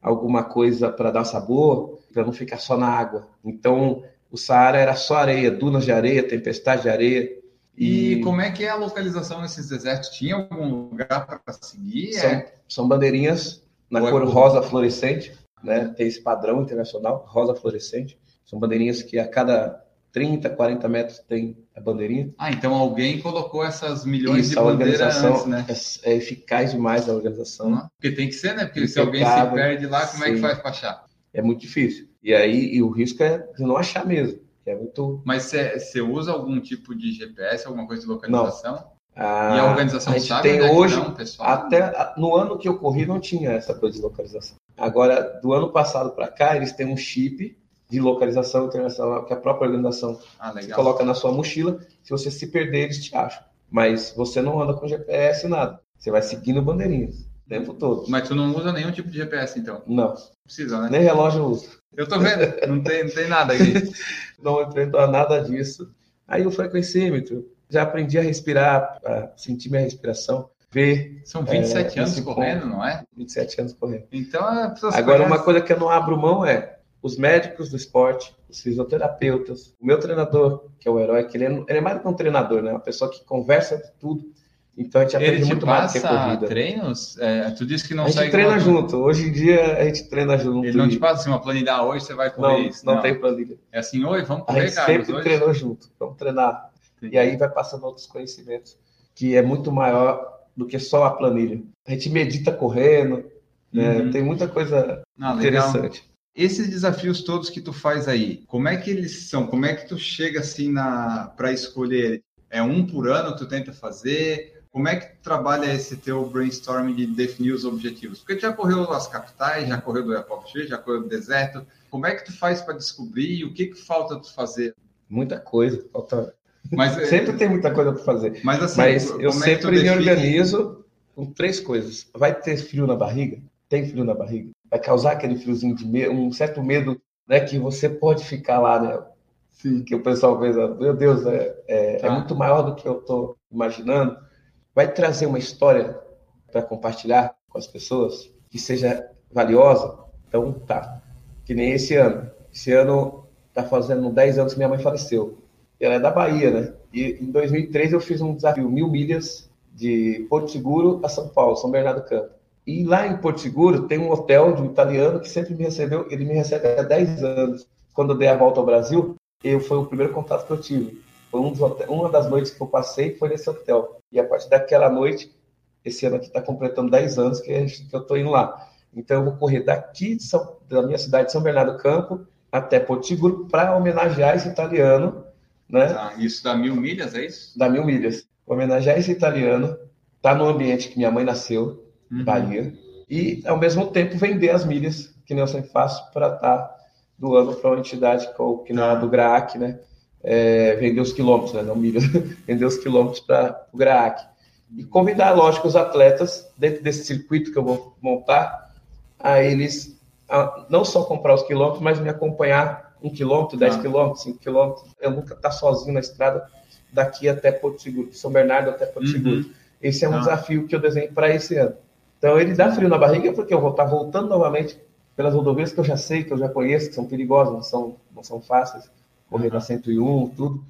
Speaker 2: alguma coisa para dar sabor, para não ficar só na água. Então o Saara era só areia, dunas de areia, tempestade de areia.
Speaker 1: E, e como é que é a localização nesses desertos? Tinha algum lugar para seguir?
Speaker 2: São, é... são bandeirinhas na cor é rosa fluorescente né? Tem esse padrão internacional, rosa fluorescente. São bandeirinhas que a cada 30, 40 metros tem a bandeirinha.
Speaker 1: Ah, então alguém colocou essas milhões Isso, de bandeiras antes, né?
Speaker 2: É, é, eficaz demais a organização.
Speaker 1: Uhum. Porque tem que ser, né? Porque se alguém se perde lá, como sim. é que faz para achar?
Speaker 2: É muito difícil. E aí e o risco é de não achar mesmo. É muito...
Speaker 1: Mas você usa algum tipo de GPS, alguma coisa de localização? Não. Ah, e a organização a gente sabe
Speaker 2: tem hoje, não, pessoal? até no ano que eu corri não tinha essa coisa de localização. Agora, do ano passado para cá, eles têm um chip de localização internacional que a própria organização ah, coloca na sua mochila. Se você se perder, eles te acham. Mas você não anda com GPS nada. Você vai seguindo bandeirinhas o tempo todo.
Speaker 1: Mas tu não usa nenhum tipo de GPS, então?
Speaker 2: Não.
Speaker 1: Precisa, né?
Speaker 2: Nem relógio eu uso.
Speaker 1: Eu tô vendo, não tem, não tem nada aí.
Speaker 2: não enfrento nada disso. Aí o frequencímetro, já aprendi a respirar, a sentir minha respiração ver.
Speaker 1: São 27 é, anos correndo, ponto. não é?
Speaker 2: 27 anos correndo.
Speaker 1: Então,
Speaker 2: agora uma coisa que eu não abro mão é os médicos do esporte, os fisioterapeutas, o meu treinador, que é o herói, que ele é, ele é mais do que um treinador, né? Uma pessoa que conversa de tudo. Então a gente aprende muito mais do que
Speaker 1: corrida. treinos? É, tu disse que não
Speaker 2: A gente treina junto. Hoje em dia a gente treina junto.
Speaker 1: Ele não te passa assim, uma planilha, ah, hoje você vai correr
Speaker 2: não,
Speaker 1: isso.
Speaker 2: Não, não tem planilha.
Speaker 1: É assim, oi, vamos correr,
Speaker 2: A gente sempre hoje? treinou junto. Vamos treinar. Entendi. E aí vai passando outros conhecimentos, que é muito maior do que só a planilha. A gente medita correndo, né? Uhum. Tem muita coisa ah, interessante. Legal.
Speaker 1: Esses desafios todos que tu faz aí, como é que eles são? Como é que tu chega assim na para escolher? É um por ano tu tenta fazer? Como é que tu trabalha esse teu brainstorming de definir os objetivos? Porque tu já correu as capitais, já correu do Airport já correu do deserto. Como é que tu faz para descobrir? O que que falta tu fazer?
Speaker 2: Muita coisa. Falta mas, é, sempre tem muita coisa para fazer. Mas, assim, Mas eu é sempre me organizo com três coisas. Vai ter frio na barriga? Tem frio na barriga? Vai causar aquele friozinho de medo, um certo medo, né? Que você pode ficar lá, né? Sim. Que o pessoal pensa, meu Deus, é, é, tá. é muito maior do que eu estou imaginando. Vai trazer uma história para compartilhar com as pessoas que seja valiosa. Então, tá. Que nem esse ano. Esse ano tá fazendo 10 anos que minha mãe faleceu. Ela é da Bahia, né? E em 2003 eu fiz um desafio, mil milhas de Porto Seguro a São Paulo, São Bernardo do Campo. E lá em Porto Seguro tem um hotel de um italiano que sempre me recebeu, ele me recebe há 10 anos. Quando eu dei a volta ao Brasil, eu foi o primeiro contato que eu tive. Foi um hotel, uma das noites que eu passei foi nesse hotel. E a partir daquela noite, esse ano aqui está completando 10 anos que, que eu estou indo lá. Então eu vou correr daqui São, da minha cidade de São Bernardo do Campo até Porto Seguro para homenagear esse italiano. Né?
Speaker 1: Ah, isso dá mil milhas, é isso?
Speaker 2: Dá mil milhas. Homenagear esse italiano, tá no ambiente que minha mãe nasceu, uhum. Bahia, e ao mesmo tempo vender as milhas, que nem eu sempre faço, para estar tá doando para uma entidade que não é do GRAAC, né? É, vender os quilômetros, né? não milhas, vender os quilômetros para o GRAAC. E convidar, lógico, os atletas, dentro desse circuito que eu vou montar, a eles a não só comprar os quilômetros, mas me acompanhar um quilômetro, dez ah. quilômetros, cinco quilômetros. Eu nunca estar tá sozinho na estrada daqui até Porto Seguro, São Bernardo até Porto uhum. Seguro. Esse é um ah. desafio que eu desenho para esse ano. Então ele dá frio na barriga porque eu vou estar tá voltando novamente pelas rodovias que eu já sei, que eu já conheço, que são perigosas, não são, não são fáceis, correr na 101, tudo.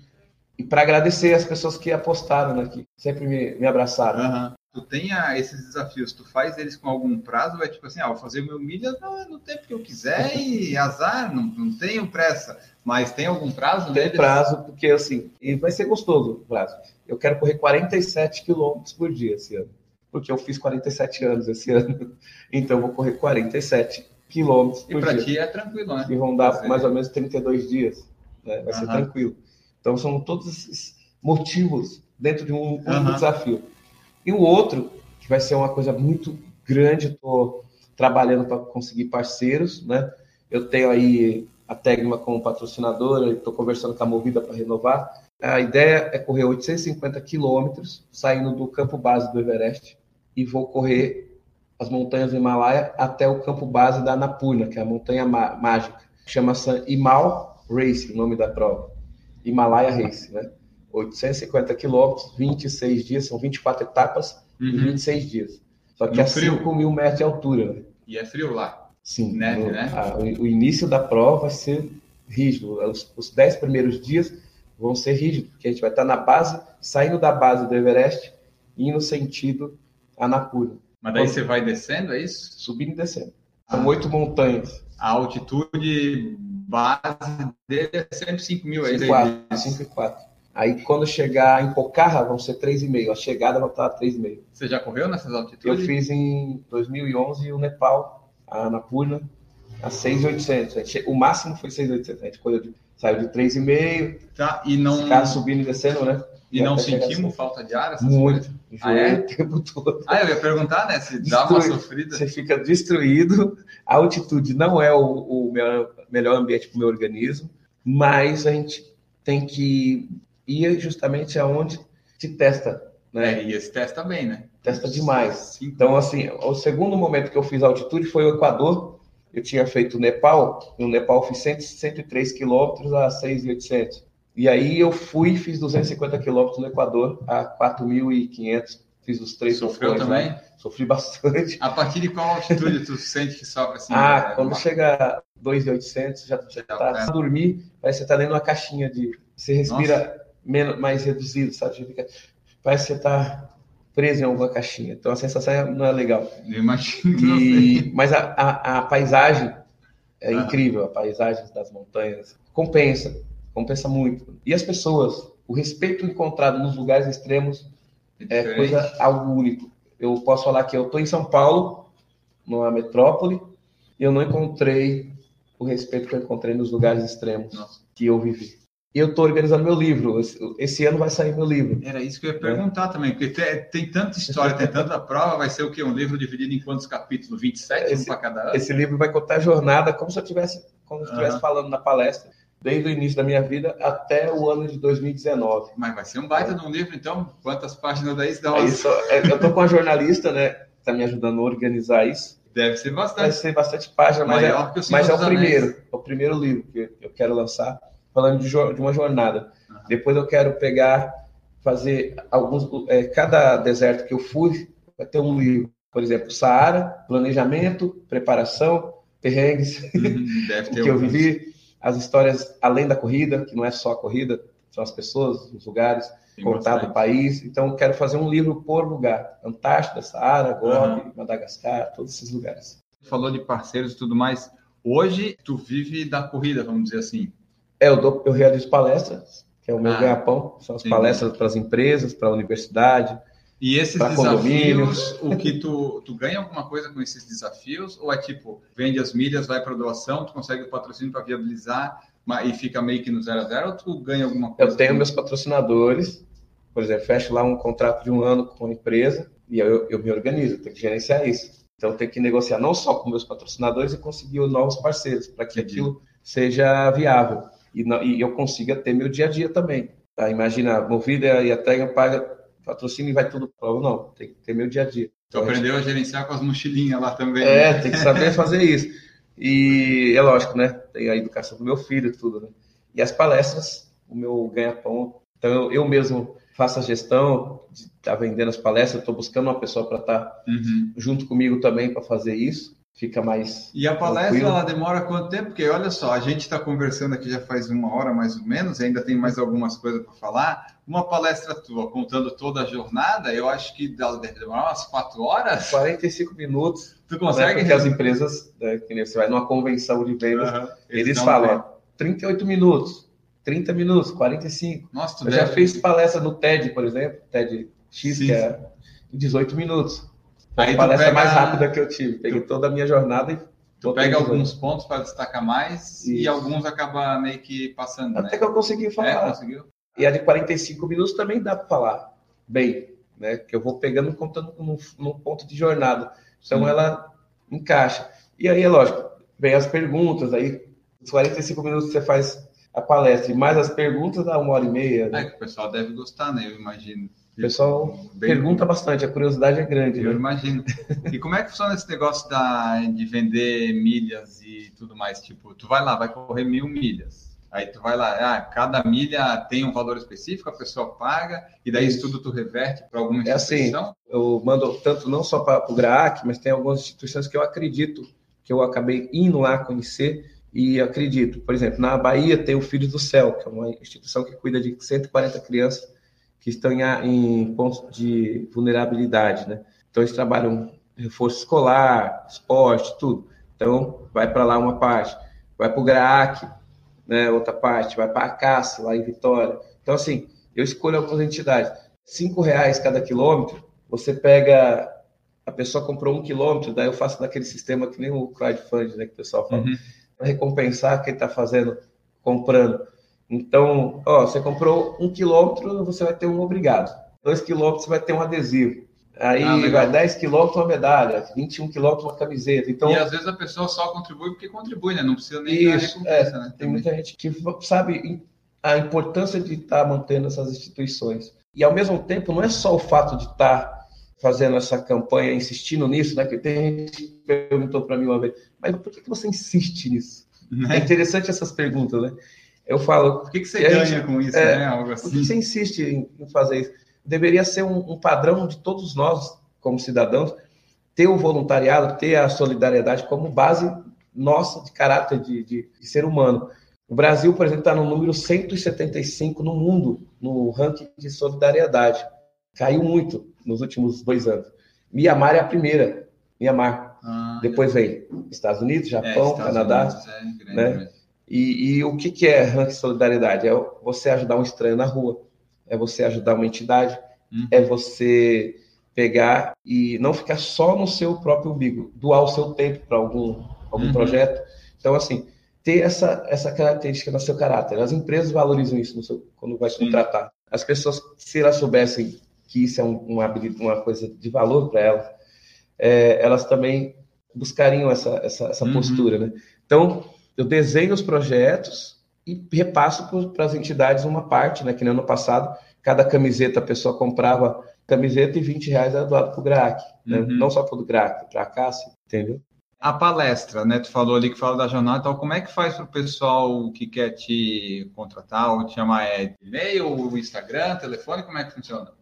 Speaker 2: E para agradecer as pessoas que apostaram, né, que sempre me, me abraçaram.
Speaker 1: Uhum tu tenha esses desafios, tu faz eles com algum prazo, é tipo assim, ah, vou fazer o meu milha no, no tempo que eu quiser e azar, não, não tenho pressa. Mas tem algum prazo?
Speaker 2: Tem neles? prazo, porque assim, e vai ser gostoso o prazo. Eu quero correr 47 quilômetros por dia esse ano. Porque eu fiz 47 anos esse ano. Então vou correr 47 quilômetros por dia. E
Speaker 1: para ti é tranquilo, né?
Speaker 2: E vão dar mais ou menos 32 dias. Né? Vai uhum. ser tranquilo. Então são todos esses motivos dentro de um, um uhum. desafio. E o outro, que vai ser uma coisa muito grande, estou trabalhando para conseguir parceiros, né? Eu tenho aí a Tegma como patrocinadora, estou conversando com a Movida para renovar. A ideia é correr 850 quilômetros, saindo do campo base do Everest, e vou correr as montanhas do Himalaia até o campo base da Annapurna, que é a montanha mágica. Chama-se Himal Race, o nome da prova. Himalaia Race, né? 850 quilômetros, 26 dias, são 24 etapas uhum. e 26 dias. Só que no a frio. 5 mil metros de altura. Né?
Speaker 1: E é frio lá.
Speaker 2: Sim. Neve, no, né? A, o início da prova vai ser rígido. Os, os 10 primeiros dias vão ser rígidos, porque a gente vai estar na base, saindo da base do Everest e indo sentido Annapurna.
Speaker 1: Mas daí você vai descendo, é isso?
Speaker 2: Subindo e descendo. São ah. oito montanhas.
Speaker 1: A altitude base dele é sempre 5 mil.
Speaker 2: 5 e 4. Aí quando chegar em Pocarra vão ser 3,5. A chegada vai estar 3,5.
Speaker 1: Você já correu nessas altitudes?
Speaker 2: Eu fiz em 2011 o Nepal, a Annapurna, a 6,800. O máximo foi 6,800. A gente correu de, saiu de 3,5.
Speaker 1: Tá, e não.
Speaker 2: Subindo e descendo, né?
Speaker 1: E, não sentimos falta de ar?
Speaker 2: Muito.
Speaker 1: Ah, é? o tempo todo. Ah, eu ia perguntar, né? Se dá uma sofrida.
Speaker 2: Você fica destruído. A altitude não é o, o melhor ambiente para o meu organismo, mas a gente tem que ia justamente aonde se testa. Né?
Speaker 1: É, e esse testa bem, né?
Speaker 2: Testa demais. Então, assim, o segundo momento que eu fiz altitude foi o Equador. Eu tinha feito o Nepal. No Nepal fiz 100, 103 quilômetros a 6.800. E aí eu fui e fiz 250 quilômetros no Equador a 4.500. Fiz os três
Speaker 1: Sofreu também? Né?
Speaker 2: Sofri bastante.
Speaker 1: A partir de qual altitude tu sente que sofre assim?
Speaker 2: Ah, né? quando chega 2.800, já, já tá, tá dormir, parece que você tá dentro de uma caixinha de... Você respira... Nossa menos, mais reduzido, sabe? Fica, parece que você está preso em alguma caixinha. Então a sensação não é legal.
Speaker 1: Eu imagino.
Speaker 2: E, mas a, a, a, paisagem é ah. incrível, a paisagem das montanhas. Compensa, compensa muito. E as pessoas, o respeito encontrado nos lugares extremos é, é coisa algo único. Eu posso falar que eu estou em São Paulo, numa metrópole, e eu não encontrei o respeito que eu encontrei nos lugares extremos Nossa. que eu vivi eu estou organizando meu livro. Esse ano vai sair meu livro.
Speaker 1: Era isso que eu ia perguntar é. também, porque tem, tem, tanta história, tem tanta prova, vai ser o quê? Um livro dividido em quantos capítulos? 27 esse, um para cada ano?
Speaker 2: Esse livro vai contar a jornada como se eu estivesse como se estivesse uhum. falando na palestra. Desde o início da minha vida até o ano de 2019.
Speaker 1: Mas vai ser um baita de um livro, então? Quantas páginas daí dá?
Speaker 2: Aí só, é, eu tô com uma jornalista, né? Tá me ajudando a organizar isso.
Speaker 1: Deve ser bastante.
Speaker 2: Vai ser bastante página, mas,
Speaker 1: Maior que
Speaker 2: é,
Speaker 1: o
Speaker 2: mas é o primeiro. É o primeiro livro que eu quero lançar, falando de, de uma jornada.
Speaker 1: Aham.
Speaker 2: Depois eu quero pegar, fazer alguns. é, cada deserto que eu fui vai ter um livro. Por exemplo, Saara, planejamento, preparação, perrengues,
Speaker 1: Uhum, Deve
Speaker 2: que eu vivi, as histórias além da corrida, que não é só a corrida, são as pessoas, os lugares,
Speaker 1: Tem
Speaker 2: contar
Speaker 1: bastante.
Speaker 2: do país. Então, quero fazer um livro por lugar. Antártida, Saara, Gobi, Madagascar, todos esses lugares.
Speaker 1: falou de parceiros e tudo mais. Hoje, tu vive da corrida, vamos dizer assim.
Speaker 2: É, eu, dou, eu realizo palestras, que é o meu
Speaker 1: Ah,
Speaker 2: ganha-pão. São as
Speaker 1: sim.
Speaker 2: palestras para as empresas, para a universidade.
Speaker 1: E esses desafios, o que tu, tu ganha alguma coisa com esses desafios? Ou é tipo, vende as milhas, vai para doação, tu consegue o patrocínio para viabilizar e fica meio que no zero a zero? Ou tu ganha alguma coisa?
Speaker 2: Eu tenho meus patrocinadores, por exemplo, fecho lá um contrato de um ano com a empresa e eu, eu me organizo, tenho que gerenciar isso. Então, eu tenho que negociar não só com meus patrocinadores e conseguir novos parceiros, para que
Speaker 1: Entendi.
Speaker 2: aquilo seja viável e, não- e eu consiga ter meu dia a dia também. Tá? Imagina, a Movida e a Tega paga patrocínio e vai tudo para o não, tem que ter meu dia a dia.
Speaker 1: Tu
Speaker 2: Então,
Speaker 1: aprendeu a gerenciar com as mochilinhas lá também.
Speaker 2: é,
Speaker 1: né?
Speaker 2: tem que saber fazer isso. E é lógico, né? Tem a educação do meu filho e tudo, né? E as palestras, o meu ganha-pão. Então, eu, eu mesmo faço a gestão de estar vendendo as palestras, estou buscando uma pessoa para estar
Speaker 1: Uhum.
Speaker 2: junto comigo também para fazer isso. Fica mais.
Speaker 1: E a palestra,
Speaker 2: Tranquilo.
Speaker 1: ela demora quanto tempo? Porque olha só, a gente está conversando aqui já faz uma hora mais ou menos, ainda tem mais algumas coisas para falar. Uma palestra tua, contando toda a jornada, eu acho que ela deve demorar umas quatro horas.
Speaker 2: 45 minutos,
Speaker 1: Tu
Speaker 2: né?
Speaker 1: consegue?
Speaker 2: porque as empresas, né, que nem você vai numa convenção de vendas,
Speaker 1: Aham.
Speaker 2: eles
Speaker 1: dão
Speaker 2: falam, ó, 38 minutos, 30 minutos, 45.
Speaker 1: Nossa, tu
Speaker 2: Eu já
Speaker 1: deve-
Speaker 2: fiz palestra no TED, por exemplo, TED X,
Speaker 1: Sim,
Speaker 2: que é em 18 minutos.
Speaker 1: Aí
Speaker 2: a
Speaker 1: tu
Speaker 2: palestra
Speaker 1: pega-
Speaker 2: mais rápida que eu tive. Peguei toda a minha jornada e
Speaker 1: Tu pega
Speaker 2: 18.
Speaker 1: alguns pontos para destacar mais e
Speaker 2: Isso.
Speaker 1: alguns acaba meio que passando, né?
Speaker 2: Até que eu consegui
Speaker 1: É,
Speaker 2: falar.
Speaker 1: conseguiu?
Speaker 2: E a de 45 minutos também dá para falar bem, né? Que eu vou pegando contando num, num ponto de jornada. Então
Speaker 1: Sim.
Speaker 2: ela encaixa. E aí, é lógico, vem as perguntas, aí os 45 minutos você faz a palestra, e mais as perguntas dá uma hora e meia. né?
Speaker 1: É que o pessoal deve gostar, né? Eu imagino.
Speaker 2: O pessoal
Speaker 1: Bem-
Speaker 2: pergunta bastante, a curiosidade é grande.
Speaker 1: Eu
Speaker 2: né?
Speaker 1: imagino. E como é que funciona esse negócio da, de vender milhas e tudo mais? Tipo, tu vai lá, vai correr mil milhas. Aí tu vai lá, ah, cada milha tem um valor específico, a pessoa paga, e daí isso tudo tu reverte para alguma
Speaker 2: É assim,
Speaker 1: instituição?
Speaker 2: eu mando tanto não só para o GRAAC, mas tem algumas instituições que eu acredito, que eu acabei indo lá conhecer e acredito. Por exemplo, na Bahia tem o Filhos do Céu, que é uma instituição que cuida de 140 crianças que estão em, em pontos de vulnerabilidade, né? Então eles trabalham reforço escolar, esporte, tudo. Então vai para lá uma parte, vai para o GRAAC, né, outra parte, vai para a CAça, lá em Vitória. Então assim, eu escolho algumas entidades. Cinco reais cada quilômetro, você pega a pessoa comprou um quilômetro, daí eu faço naquele sistema que nem o crowdfunding, né, que o pessoal fala,
Speaker 1: Uhum.
Speaker 2: para recompensar quem está fazendo, comprando. Então, ó, você comprou um quilômetro, você vai ter um obrigado. Dois quilômetros, você vai ter um adesivo. Aí
Speaker 1: Ah,
Speaker 2: vai 10 quilômetros, uma medalha. 21 quilômetros, uma camiseta. Então,
Speaker 1: E às vezes a pessoa só contribui porque contribui, né? Não precisa nem dar
Speaker 2: Isso,
Speaker 1: recompensa, né?
Speaker 2: tem muita gente que sabe a importância de estar mantendo essas instituições. E ao mesmo tempo, não é só o fato de estar fazendo essa campanha, insistindo nisso, né? Que tem gente que perguntou para mim uma vez, mas por que que você insiste nisso? É
Speaker 1: Né?
Speaker 2: interessante essas perguntas, né? Eu falo,
Speaker 1: Por que, que você ganha
Speaker 2: gente-
Speaker 1: com isso,
Speaker 2: é,
Speaker 1: né? Algo
Speaker 2: por que
Speaker 1: assim.
Speaker 2: você insiste em, em fazer isso? Deveria ser um, um padrão de todos nós, como cidadãos, ter o voluntariado, ter a solidariedade como base nossa de caráter de, de- de ser humano. O Brasil, por exemplo, está no número 175 no mundo, no ranking de solidariedade. Caiu muito nos últimos dois anos. Mianmar é a primeira. Mianmar.
Speaker 1: Ah,
Speaker 2: Depois vem Estados Unidos,
Speaker 1: é,
Speaker 2: Japão,
Speaker 1: Estados
Speaker 2: Canadá.
Speaker 1: Unidos é
Speaker 2: né? E, e o que, que é ranking de solidariedade? É você ajudar um estranho na rua, é você ajudar uma entidade,
Speaker 1: Uhum.
Speaker 2: é você pegar e não ficar só no seu próprio umbigo, doar o seu tempo para algum, algum
Speaker 1: Uhum.
Speaker 2: projeto. Então, assim, ter essa, essa característica no seu caráter. As empresas valorizam isso seu, quando vai contratar. As pessoas, se elas soubessem que isso é um- uma, uma coisa de valor para elas, é, elas também buscariam essa, essa, essa
Speaker 1: Uhum.
Speaker 2: postura, né? Então, eu desenho os projetos, e repasso para as entidades uma parte, né? Que no ano passado, cada camiseta a pessoa comprava camiseta e 20 reais era doado para o GRAC. Né? Uhum. Não só para o GRAC, para a Cássia, entendeu?
Speaker 1: A palestra, né? Tu falou ali que fala da jornada, então como é que faz para o pessoal que quer te contratar ou te chamar? É e-mail, Instagram, telefone, como é que funciona?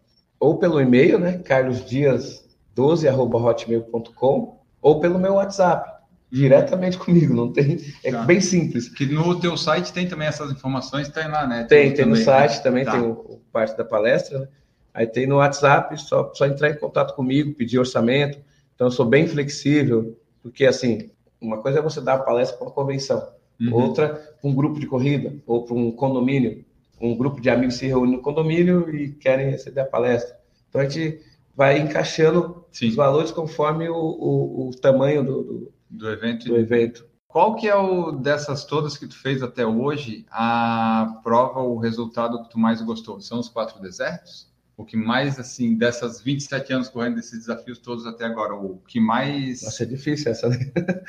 Speaker 2: Ou pelo e-mail, né? carlosdias12.hotmail.com ou pelo meu WhatsApp, diretamente comigo, não tem. É tá. bem simples.
Speaker 1: Que no teu site tem também essas informações, tem lá, né?
Speaker 2: Tem, tem, tem no site também, tá. tem o, o, parte da palestra, né? Aí tem no WhatsApp, só, só entrar em contato comigo, pedir orçamento. Então, eu sou bem flexível, porque, assim, uma coisa é você dar a palestra para uma convenção, uhum. outra para um grupo de corrida, ou para um condomínio. Um grupo de amigos se reúne no condomínio e querem receber a palestra. Então, a gente vai encaixando Sim. os valores conforme o, o, o tamanho do, do,
Speaker 1: do, evento.
Speaker 2: do evento.
Speaker 1: Qual que é o dessas todas que tu fez até hoje, a prova, o resultado que tu mais gostou? São os quatro desertos? O que mais, assim, dessas 27 anos correndo esses desafios todos até agora, o que mais...
Speaker 2: Nossa, é difícil essa, né?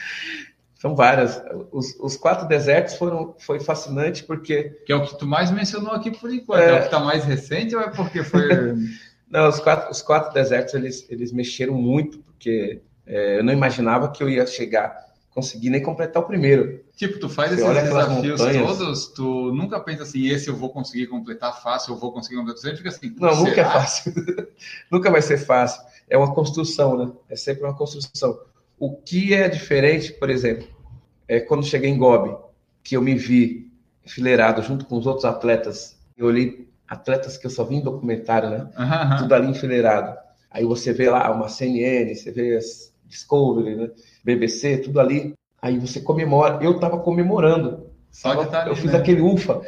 Speaker 2: São várias. Os, os, quatro desertos foram, foi fascinante porque...
Speaker 1: Que é o que tu mais mencionou aqui por enquanto. É, é o que está mais recente ou é porque foi...
Speaker 2: não, os quatro, os quatro desertos, eles, eles mexeram muito, porque é, eu não imaginava que eu ia chegar conseguir nem completar o primeiro.
Speaker 1: Tipo, tu faz Você esses desafios todos, tu nunca pensa assim, esse eu vou conseguir completar fácil, eu vou conseguir completar. Você fica assim,
Speaker 2: não, nunca é fácil. nunca vai ser fácil. É uma construção, né? É sempre uma construção. O que é diferente, por exemplo, é quando cheguei em Gobi, que eu me vi enfileirado junto com os outros atletas. Eu olhei atletas que eu só vi em documentário, né? Uhum. Tudo ali enfileirado. Aí você vê lá uma CNN, você vê as Discovery, né? BBC, tudo ali. Aí você comemora. Eu estava comemorando. Só que tá ali, eu fiz né? aquele ufa.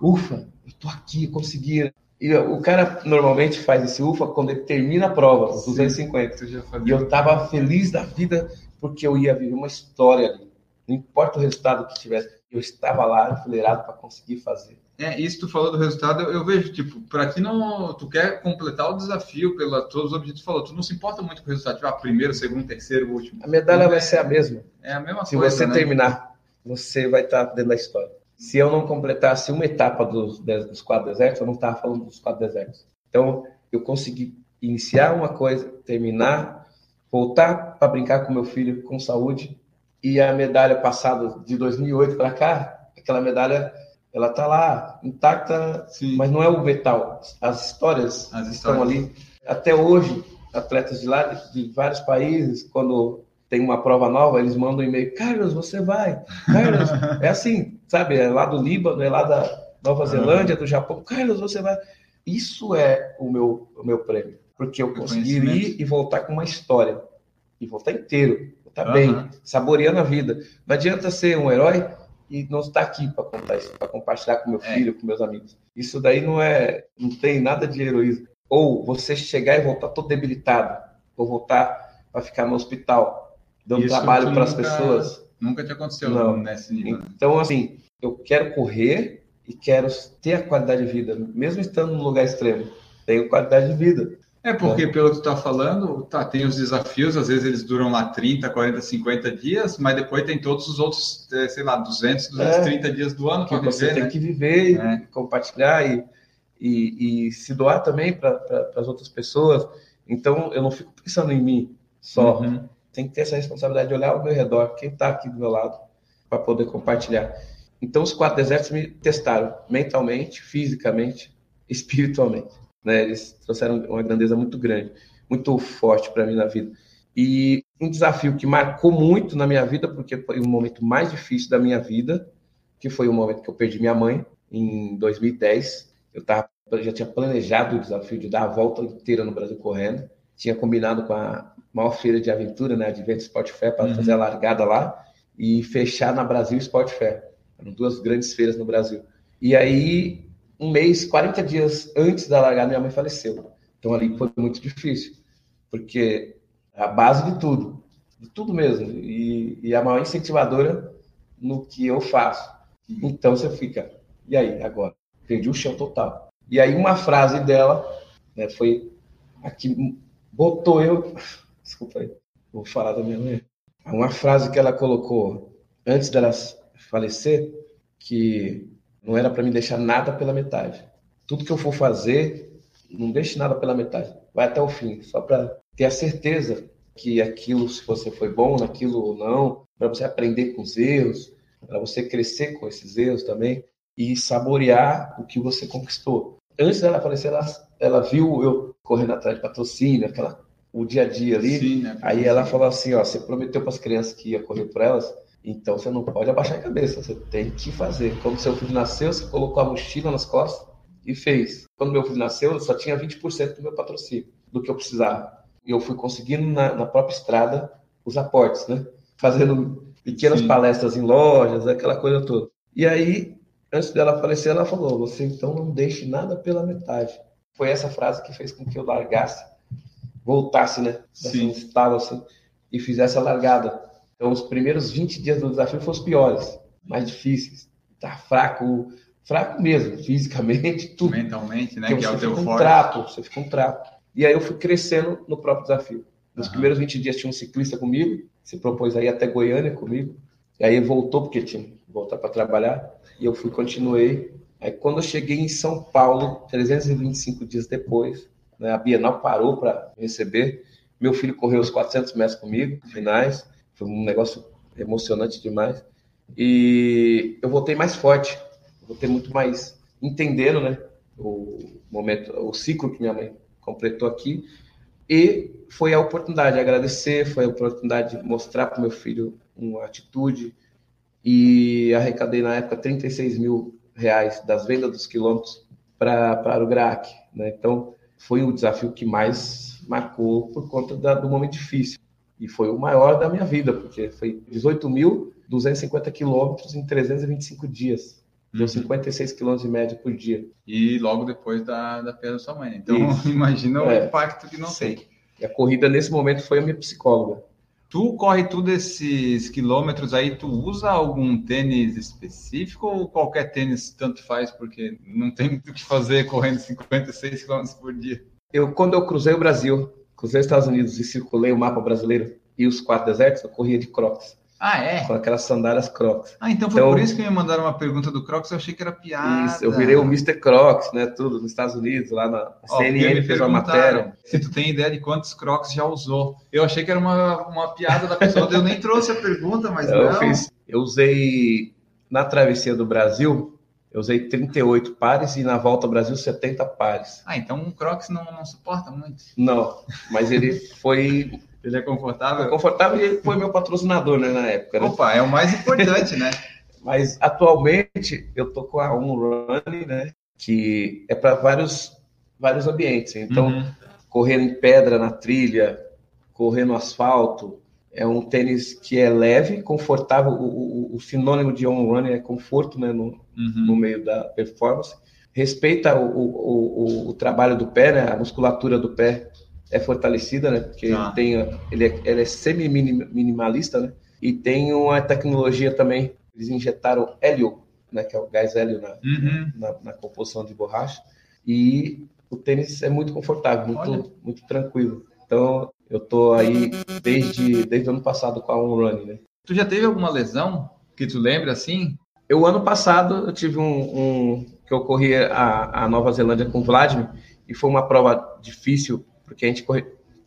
Speaker 2: Ufa, eu tô aqui, consegui. E o cara normalmente faz esse ufa quando ele termina a prova, os 250. E eu estava feliz da vida porque eu ia viver uma história ali. Não importa o resultado que tivesse, eu estava lá enfileirado para conseguir fazer.
Speaker 1: É, isso tu falou do resultado, eu, vejo, tipo, para ti não, tu quer completar o desafio pela todos os objetivos, falou, tu não se importa muito com o resultado, tipo, ah, primeiro, segundo, terceiro, último.
Speaker 2: A medalha vai ser a mesma.
Speaker 1: É a mesma
Speaker 2: se
Speaker 1: coisa,
Speaker 2: Se você né? terminar, você vai estar dentro da história. Se eu não completasse uma etapa dos, dos quatro desertos, eu não estava falando dos quatro desertos. Então, eu consegui iniciar uma coisa, terminar, voltar para brincar com meu filho com saúde, e a medalha passada de 2008 para cá, aquela medalha ela está lá intacta, Sim. mas não é o metal. As histórias, As histórias estão ali. Até hoje, atletas de lá, de, vários países, quando tem uma prova nova, eles mandam um e-mail, Carlos, você vai. Carlos, é assim, sabe? É lá do Líbano, é lá da Nova Zelândia, do Japão. Carlos, você vai. Isso é o meu, o meu prêmio. Porque eu consegui ir e voltar com uma história. E voltar inteiro. Voltar uhum. bem, saboreando a vida. Não adianta ser um herói e não está aqui para contar isso, para compartilhar com meu é. filho, com meus amigos. Isso daí não é, não tem nada de heroísmo. Ou você chegar e voltar todo debilitado, ou voltar para ficar no hospital, dando isso trabalho para as pessoas.
Speaker 1: Nunca te aconteceu não. nesse nível. Né?
Speaker 2: Então, assim, eu quero correr e quero ter a qualidade de vida, mesmo estando num lugar extremo. Tenho qualidade de vida.
Speaker 1: É porque, pelo que tu está falando, tá, tem os desafios, às vezes eles duram lá 30, 40, 50 dias, mas depois tem todos os outros, é, sei lá, 200, 230 é, dias do ano
Speaker 2: que você viver, tem né? que viver é. e compartilhar e, e, e, se doar também para pra, as outras pessoas. Então, eu não fico pensando em mim só. Uhum. Tem que ter essa responsabilidade de olhar ao meu redor, quem está aqui do meu lado, para poder compartilhar. Então, os quatro desertos me testaram mentalmente, fisicamente, espiritualmente. Né? Eles trouxeram uma grandeza muito grande, muito forte para mim na vida. E um desafio que marcou muito na minha vida, porque foi o momento mais difícil da minha vida, que foi o momento que eu perdi minha mãe, em 2010. Eu tava, já tinha planejado o desafio de dar a volta inteira no Brasil correndo. Tinha combinado com a maior feira de aventura, né, Advento Sport Fair, para uhum. fazer a largada lá e fechar na Brasil Sport Fair. Eram duas grandes feiras no Brasil. E aí um mês, 40 dias antes da largada, minha mãe faleceu. Então ali foi muito difícil, porque a base de tudo, de tudo mesmo, e, e a maior incentivadora no que eu faço. Então você fica, e aí, agora? Perdi o chão total. E aí uma frase dela, né, foi aqui, botou eu, desculpa aí, vou falar da minha mãe. Uma frase que ela colocou antes dela falecer, que não era para me deixar nada pela metade. Tudo que eu for fazer, não deixe nada pela metade. Vai até o fim, só para ter a certeza que aquilo, se você foi bom naquilo ou não, para você aprender com os erros, para você crescer com esses erros também e saborear o que você conquistou. Antes dela aparecer, ela, ela viu eu correndo atrás de patrocínio, aquela, o dia a dia ali. Sim, né? Aí ela falou assim: ó, você prometeu para as crianças que ia correr por elas, então você não pode abaixar a cabeça, você tem que fazer. Quando seu filho nasceu, você colocou a mochila nas costas e fez. Quando meu filho nasceu, eu só tinha 20% do meu patrocínio, do que eu precisava. E eu fui conseguindo na, na própria estrada os aportes, né? Fazendo pequenas Sim. palestras em lojas, aquela coisa toda. E aí antes dela falecer, ela falou: Você então não deixe nada pela metade. Foi essa frase que fez com que eu largasse, voltasse, né? Assim, estava assim, e fizesse a largada. Então, os primeiros 20 dias do desafio foram os piores, mais difíceis. Tá fraco, fraco mesmo, fisicamente, tudo.
Speaker 1: Mentalmente, né? que
Speaker 2: é
Speaker 1: o teu
Speaker 2: fica
Speaker 1: forte.
Speaker 2: um trapo, você fica um trapo. E aí eu fui crescendo no próprio desafio. Nos uhum. primeiros 20 dias tinha um ciclista comigo, se propôs aí até Goiânia comigo. E aí voltou porque tinha que voltar para trabalhar e eu fui, continuei. Aí quando eu cheguei em São Paulo, 325 dias depois, né, a Bienal parou para receber. Meu filho correu os 400 metros comigo, finais. Foi um negócio emocionante demais. E eu voltei mais forte, voltei muito mais entendendo, né, o momento, o ciclo que minha mãe completou aqui. E foi a oportunidade de agradecer, foi a oportunidade de mostrar para meu filho uma atitude, e arrecadei na época 36 mil reais das vendas dos quilômetros para o GRAC. Né? Então, foi o desafio que mais marcou por conta da, do momento difícil. E foi o maior da minha vida, porque foi 18.250 quilômetros em 325 dias. Deu 56 uhum. quilômetros em média por dia.
Speaker 1: E logo depois da, da perda da sua mãe. Então, Isso. imagina o é, impacto que não sei. tem.
Speaker 2: E a corrida, nesse momento, foi a minha psicóloga.
Speaker 1: Tu corre tudo esses quilômetros aí, tu usa algum tênis específico ou qualquer tênis tanto faz, porque não tem muito o que fazer correndo 56 quilômetros por dia?
Speaker 2: Eu, quando eu cruzei o Brasil, cruzei os Estados Unidos e circulei o mapa brasileiro e os quatro desertos, eu corria de crocs.
Speaker 1: Ah, é?
Speaker 2: Com aquelas sandálias Crocs.
Speaker 1: Ah, então foi então, por isso que me mandaram uma pergunta do Crocs, eu achei que era piada. Isso,
Speaker 2: eu virei o Mr. Crocs, né, tudo, nos Estados Unidos, lá na Ó, CNN fez uma matéria.
Speaker 1: Se tu tem ideia de quantos Crocs já usou. Eu achei que era uma, uma piada da pessoa, eu nem trouxe a pergunta, mas eu não. Fiz,
Speaker 2: eu usei, na travessia do Brasil, eu usei 38 pares e na volta ao Brasil 70 pares.
Speaker 1: Ah, então um Crocs não, não suporta muito.
Speaker 2: Não, mas ele foi
Speaker 1: ele é confortável? É
Speaker 2: confortável e ele foi meu patrocinador né, na época. Né?
Speaker 1: Opa, é o mais importante, né?
Speaker 2: Mas atualmente eu tô com a On Running, né? Que é para vários, vários ambientes. Então, uhum. correr em pedra na trilha, correr no asfalto, é um tênis que é leve, confortável. O, o, o sinônimo de on running é conforto, né, no, uhum. no meio da performance. Respeita o, o, o, trabalho do pé, né, a musculatura do pé é fortalecida, né? Porque ah. tem, ele é, ele é semi-minimalista, né? E tem uma tecnologia também, eles injetaram hélio, né? Que é o gás hélio na, uhum. na, na, composição de borracha. E o tênis é muito confortável, muito, muito tranquilo. Então, eu tô aí desde, desde o ano passado com a On Running, né?
Speaker 1: Tu já teve alguma lesão que tu lembra assim?
Speaker 2: Eu, ano passado, eu tive um, um que eu corri a, a Nova Zelândia com o Vladimir, e foi uma prova difícil porque a gente corre,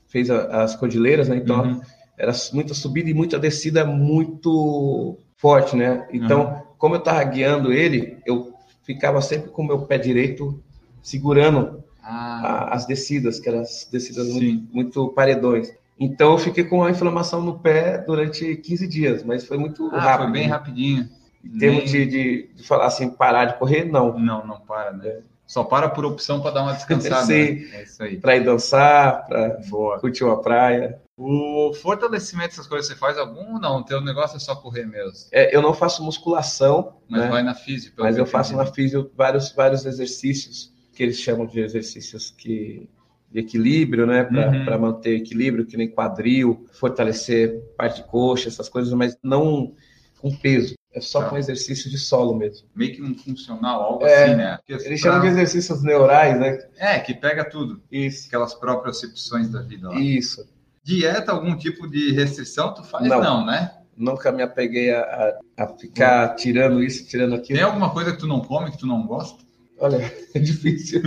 Speaker 2: fez a, as cordilheiras, né? Então uhum. era muita subida e muita descida muito forte, né? Então, uhum. como eu estava guiando ele, eu ficava sempre com o meu pé direito segurando ah. a, as descidas, que eram as descidas muito, muito, paredões. Então eu fiquei com a inflamação no pé durante 15 dias, mas foi muito ah, rápido.
Speaker 1: Foi bem rapidinho.
Speaker 2: Em termos Nem... de, de, falar assim, parar de correr, não.
Speaker 1: Não, não para, né? É. Só para por opção para dar uma descansada.
Speaker 2: Sim, né? é isso aí. Para ir dançar, para curtir uma praia.
Speaker 1: O fortalecimento dessas coisas você faz algum? Não, o teu negócio é só correr mesmo.
Speaker 2: É, eu não faço musculação.
Speaker 1: Mas
Speaker 2: né?
Speaker 1: vai na física.
Speaker 2: Mas eu faço na física vários, vários exercícios que eles chamam de exercícios que de equilíbrio, né? Para uhum. manter equilíbrio, que nem quadril, fortalecer parte de coxa, essas coisas, mas não com peso. É só tá. com exercício de solo mesmo.
Speaker 1: Meio que um funcional, algo é, assim, né?
Speaker 2: Porque eles pra... chamam de exercícios neurais, né?
Speaker 1: É, que pega tudo.
Speaker 2: Isso.
Speaker 1: Aquelas próprias opções da vida. Lá.
Speaker 2: Isso.
Speaker 1: Dieta, algum tipo de restrição, tu faz? Não, não né?
Speaker 2: nunca me apeguei a, a, a ficar tirando isso, tirando aquilo.
Speaker 1: Tem alguma coisa que tu não come, que tu não gosta?
Speaker 2: Olha, é difícil.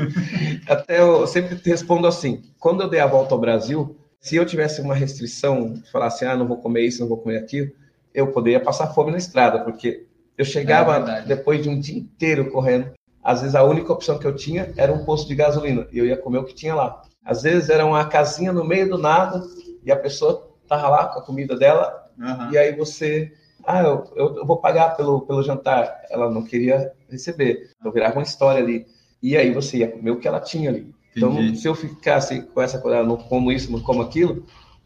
Speaker 2: Até eu sempre te respondo assim: quando eu dei a volta ao Brasil, se eu tivesse uma restrição, falasse, ah, não vou comer isso, não vou comer aquilo, eu poderia passar fome na estrada, porque eu chegava
Speaker 1: É
Speaker 2: depois de um dia inteiro correndo. Às vezes a única opção que eu tinha era um posto de gasolina e eu ia comer o que tinha lá. Às vezes era uma casinha no meio do nada e a pessoa tava lá com a comida dela
Speaker 1: Aham.
Speaker 2: e aí você, ah, eu, eu, vou pagar pelo, pelo jantar. Ela não queria receber. Então virava uma história ali. E aí você ia comer o que ela tinha ali. Então,
Speaker 1: Entendi.
Speaker 2: se eu ficasse com essa coisa, ah, não como isso, não como aquilo,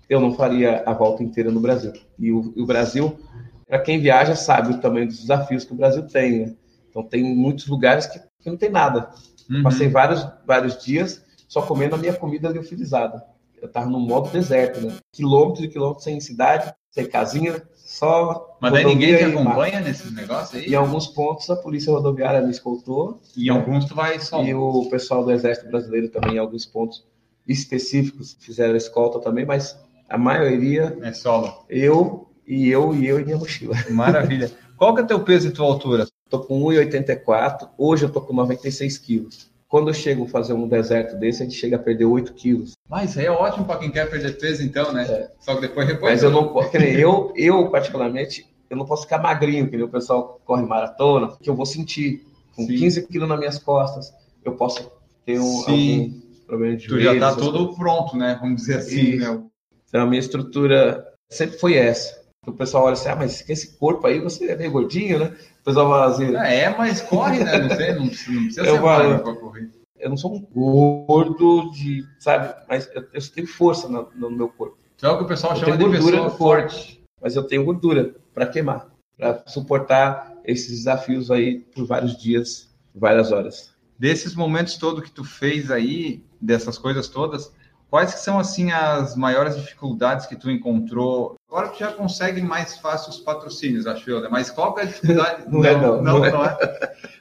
Speaker 2: eu não faria a volta inteira no Brasil. E o, o Brasil, para quem viaja, sabe tamanho dos desafios que o Brasil tem. Né? Então, tem muitos lugares que, que não tem nada.
Speaker 1: Uhum.
Speaker 2: Passei vários, vários dias só comendo a minha comida liofilizada. Eu estava no modo deserto, né? Quilômetros e quilômetros sem cidade, sem casinha, só.
Speaker 1: Mas daí ninguém te acompanha nesses negócios aí?
Speaker 2: Em alguns pontos, a polícia rodoviária me escoltou
Speaker 1: E em alguns tu vai só.
Speaker 2: e o pessoal do Exército Brasileiro também, em alguns pontos específicos, fizeram escolta também, mas a maioria,
Speaker 1: É solo.
Speaker 2: eu e eu e eu e minha mochila.
Speaker 1: Maravilha. Qual que é teu peso e tua altura?
Speaker 2: Tô com 1,84, hoje eu tô com 96 quilos. Quando eu chego a fazer um deserto desse, a gente chega a perder 8 quilos.
Speaker 1: Mas é ótimo para quem quer perder peso, então, né? Só que depois depois.
Speaker 2: Mas eu não posso, eu, eu particularmente, eu não posso ficar magrinho, que o pessoal corre maratona, que eu vou sentir. Com
Speaker 1: Sim.
Speaker 2: 15 quilos nas minhas costas, eu posso ter um
Speaker 1: Sim.
Speaker 2: algum problema de
Speaker 1: Tu
Speaker 2: joelho.
Speaker 1: já tá todo pronto, né? Vamos dizer assim,
Speaker 2: Isso.
Speaker 1: né?
Speaker 2: Então, a minha estrutura sempre foi essa. O pessoal olha assim, ah, mas esse corpo aí, você é meio gordinho, né? O pessoal fala assim,
Speaker 1: É, mas corre, né? Não, sei, não precisa, não precisa
Speaker 2: Eu
Speaker 1: ser magro pra correr.
Speaker 2: eu não sou um gordo de, sabe? Mas eu, eu tenho força no, no meu corpo.
Speaker 1: Tu é o que o pessoal
Speaker 2: Eu
Speaker 1: chama de pessoa
Speaker 2: corpo.
Speaker 1: forte.
Speaker 2: Mas eu tenho gordura para queimar, para suportar esses desafios aí por vários dias, várias horas.
Speaker 1: Desses momentos todos que tu fez aí, dessas coisas todas, quais que são, assim, as maiores dificuldades que tu encontrou? Agora tu já consegue mais fácil os patrocínios, acho eu, né? Mas qual que é a dificuldade?
Speaker 2: Não é, não,
Speaker 1: não,
Speaker 2: não é.
Speaker 1: não é.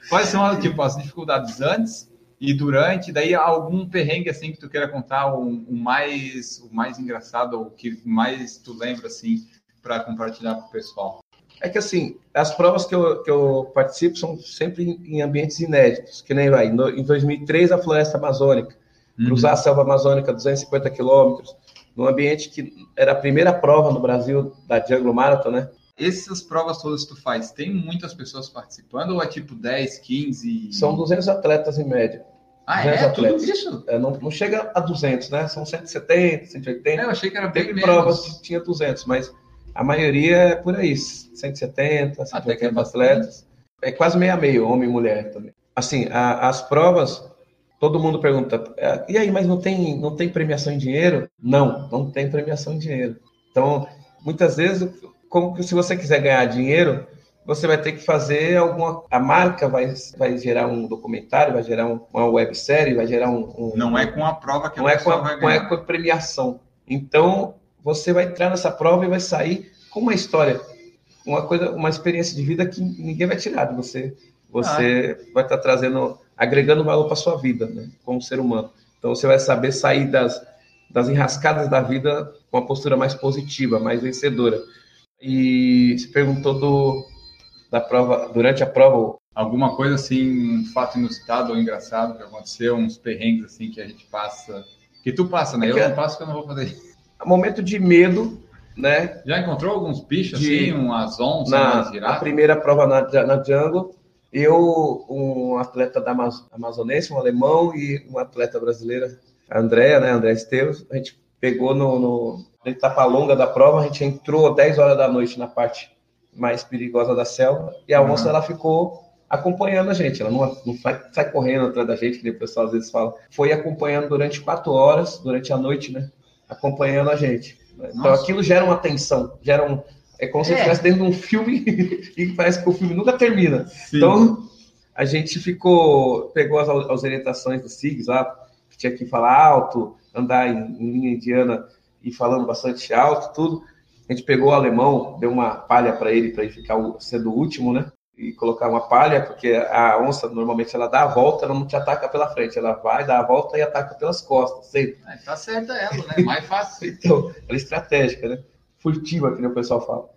Speaker 1: Quais são, tipo, as dificuldades antes e durante? Daí algum perrengue, assim, que tu queira contar, o, o mais, o mais engraçado, ou o que mais tu lembra, assim, para compartilhar com o pessoal?
Speaker 2: É que assim, as provas que eu, que eu participo são sempre em, em ambientes inéditos, que nem vai. No, em 2003, a floresta amazônica, cruzar a selva amazônica 250 quilômetros, num ambiente que era a primeira prova no Brasil da Jungle Marathon, né?
Speaker 1: Essas provas todas que tu faz, tem muitas pessoas participando ou é tipo 10, 15?
Speaker 2: São 200 atletas em média.
Speaker 1: Ah,
Speaker 2: 200
Speaker 1: é? Tudo
Speaker 2: atletas.
Speaker 1: isso?
Speaker 2: É, não, não chega a 200, né? São 170, 180.
Speaker 1: É, eu achei que era bem
Speaker 2: Teve
Speaker 1: menos.
Speaker 2: provas que tinha 200, mas a maioria é por aí, 170,
Speaker 1: Até que é
Speaker 2: 180 atletas. É quase meio a meio, homem e mulher também. Assim, a- as provas, todo mundo pergunta, "É, e aí, mas não tem, não tem premiação em dinheiro? Não, não tem premiação em dinheiro. Então, muitas vezes, como que se você quiser ganhar dinheiro, você vai ter que fazer alguma. A marca vai, vai gerar um documentário, vai gerar um- uma websérie, vai gerar um- um,
Speaker 1: Não é com a prova que
Speaker 2: não
Speaker 1: a
Speaker 2: é, com a, não é
Speaker 1: ganhar.
Speaker 2: com a premiação. Então, você vai entrar nessa prova e vai sair com uma história, uma coisa, uma experiência de vida que ninguém vai tirar de você. Você
Speaker 1: Ah.
Speaker 2: vai estar trazendo, agregando valor para sua vida, né, como ser humano. Então, você vai saber sair das, das enrascadas da vida com uma postura mais positiva, mais vencedora. E se perguntou do, da prova, durante a prova,
Speaker 1: Alguma coisa assim, um fato inusitado ou engraçado que aconteceu, uns perrengues assim que a gente passa. Que tu passa, né?
Speaker 2: É
Speaker 1: Eu não passo que eu não vou fazer.
Speaker 2: momento de medo, né,
Speaker 1: Já encontrou alguns bichos
Speaker 2: De-
Speaker 1: assim, umas onças,
Speaker 2: na, na primeira prova na, na Jungle, eu, um atleta da Amaz- amazonense, um alemão e uma atleta brasileira, a Andrea, né, André Esteves, a gente pegou no, no na etapa longa da prova, a gente entrou 10 horas da noite na parte mais perigosa da selva, e a
Speaker 1: Uhum.
Speaker 2: onça, ela ficou acompanhando a gente, ela não, não sai, sai correndo atrás da gente, que o pessoal às vezes fala, foi acompanhando durante quatro horas, durante a noite, né, acompanhando a gente. Então
Speaker 1: Nossa.
Speaker 2: aquilo gera uma tensão, gera um, é como se
Speaker 1: É.
Speaker 2: estivesse dentro de um filme e parece que o filme nunca termina.
Speaker 1: Sim.
Speaker 2: Então, a gente ficou, pegou as, as orientações do SIGS lá, que tinha que falar alto, andar em, em linha indiana e falando bastante alto, tudo. A gente pegou o alemão, deu uma palha para ele, para ele ficar o- sendo o último, né? E colocar uma palha, porque a onça normalmente ela dá a volta, ela não te ataca pela frente, ela vai, dá a volta e ataca pelas costas, sempre.
Speaker 1: É, tá certa ela, né? Mais fácil.
Speaker 2: Então, ela é estratégica, né? Furtiva, que nem o pessoal fala.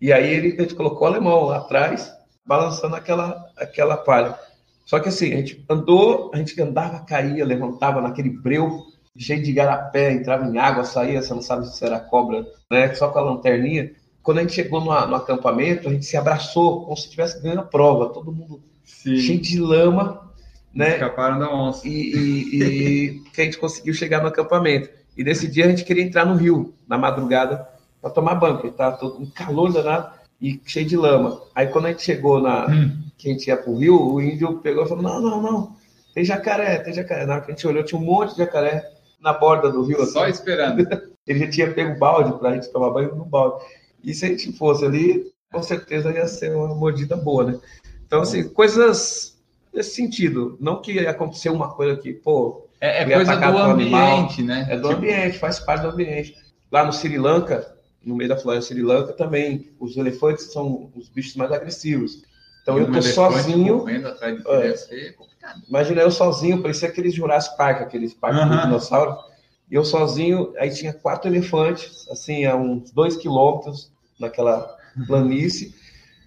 Speaker 2: E aí ele, a gente colocou o alemão lá atrás, balançando aquela, aquela palha. Só que assim, a gente andou, a gente andava, caía, levantava naquele breu, cheio de garapé, entrava em água, saía, você não sabe se era cobra, né? Só com a lanterninha. Quando a gente chegou no, no acampamento, a gente se abraçou como se estivesse ganhando a prova, todo mundo
Speaker 1: Sim.
Speaker 2: cheio de lama, né?
Speaker 1: Escaparam da onça.
Speaker 2: E, e, e que a gente conseguiu chegar no acampamento. E nesse dia a gente queria entrar no rio, na madrugada, para tomar banho, porque estava todo um calor danado e cheio de lama. Aí quando a gente chegou na.
Speaker 1: Hum.
Speaker 2: que a gente ia pro rio, o índio pegou e falou: não, não, não, tem jacaré, tem jacaré. Na hora que a gente olhou, tinha um monte de jacaré na borda do rio.
Speaker 1: Só
Speaker 2: assim.
Speaker 1: esperando.
Speaker 2: Ele já tinha pego balde para a gente tomar banho no balde. E se a gente fosse ali, com certeza ia ser uma mordida boa, né? Então, assim, coisas nesse sentido. Não que aconteceu uma coisa que, pô,
Speaker 1: É, é
Speaker 2: Ia
Speaker 1: coisa do
Speaker 2: atacar outro animal.
Speaker 1: ambiente, né?
Speaker 2: é do
Speaker 1: Tipo,
Speaker 2: ambiente, faz parte do ambiente. Lá no Sri Lanka, no meio da floresta Sri Lanka, também os elefantes são os bichos mais agressivos. Então eu
Speaker 1: um
Speaker 2: tô sozinho,
Speaker 1: correndo atrás de
Speaker 2: É. imagina eu sozinho, parecia aqueles Jurassic Park, aqueles parques
Speaker 1: Aham.
Speaker 2: dos dinossauros. E eu sozinho, aí tinha quatro elefantes, assim, a uns dois quilômetros naquela planície.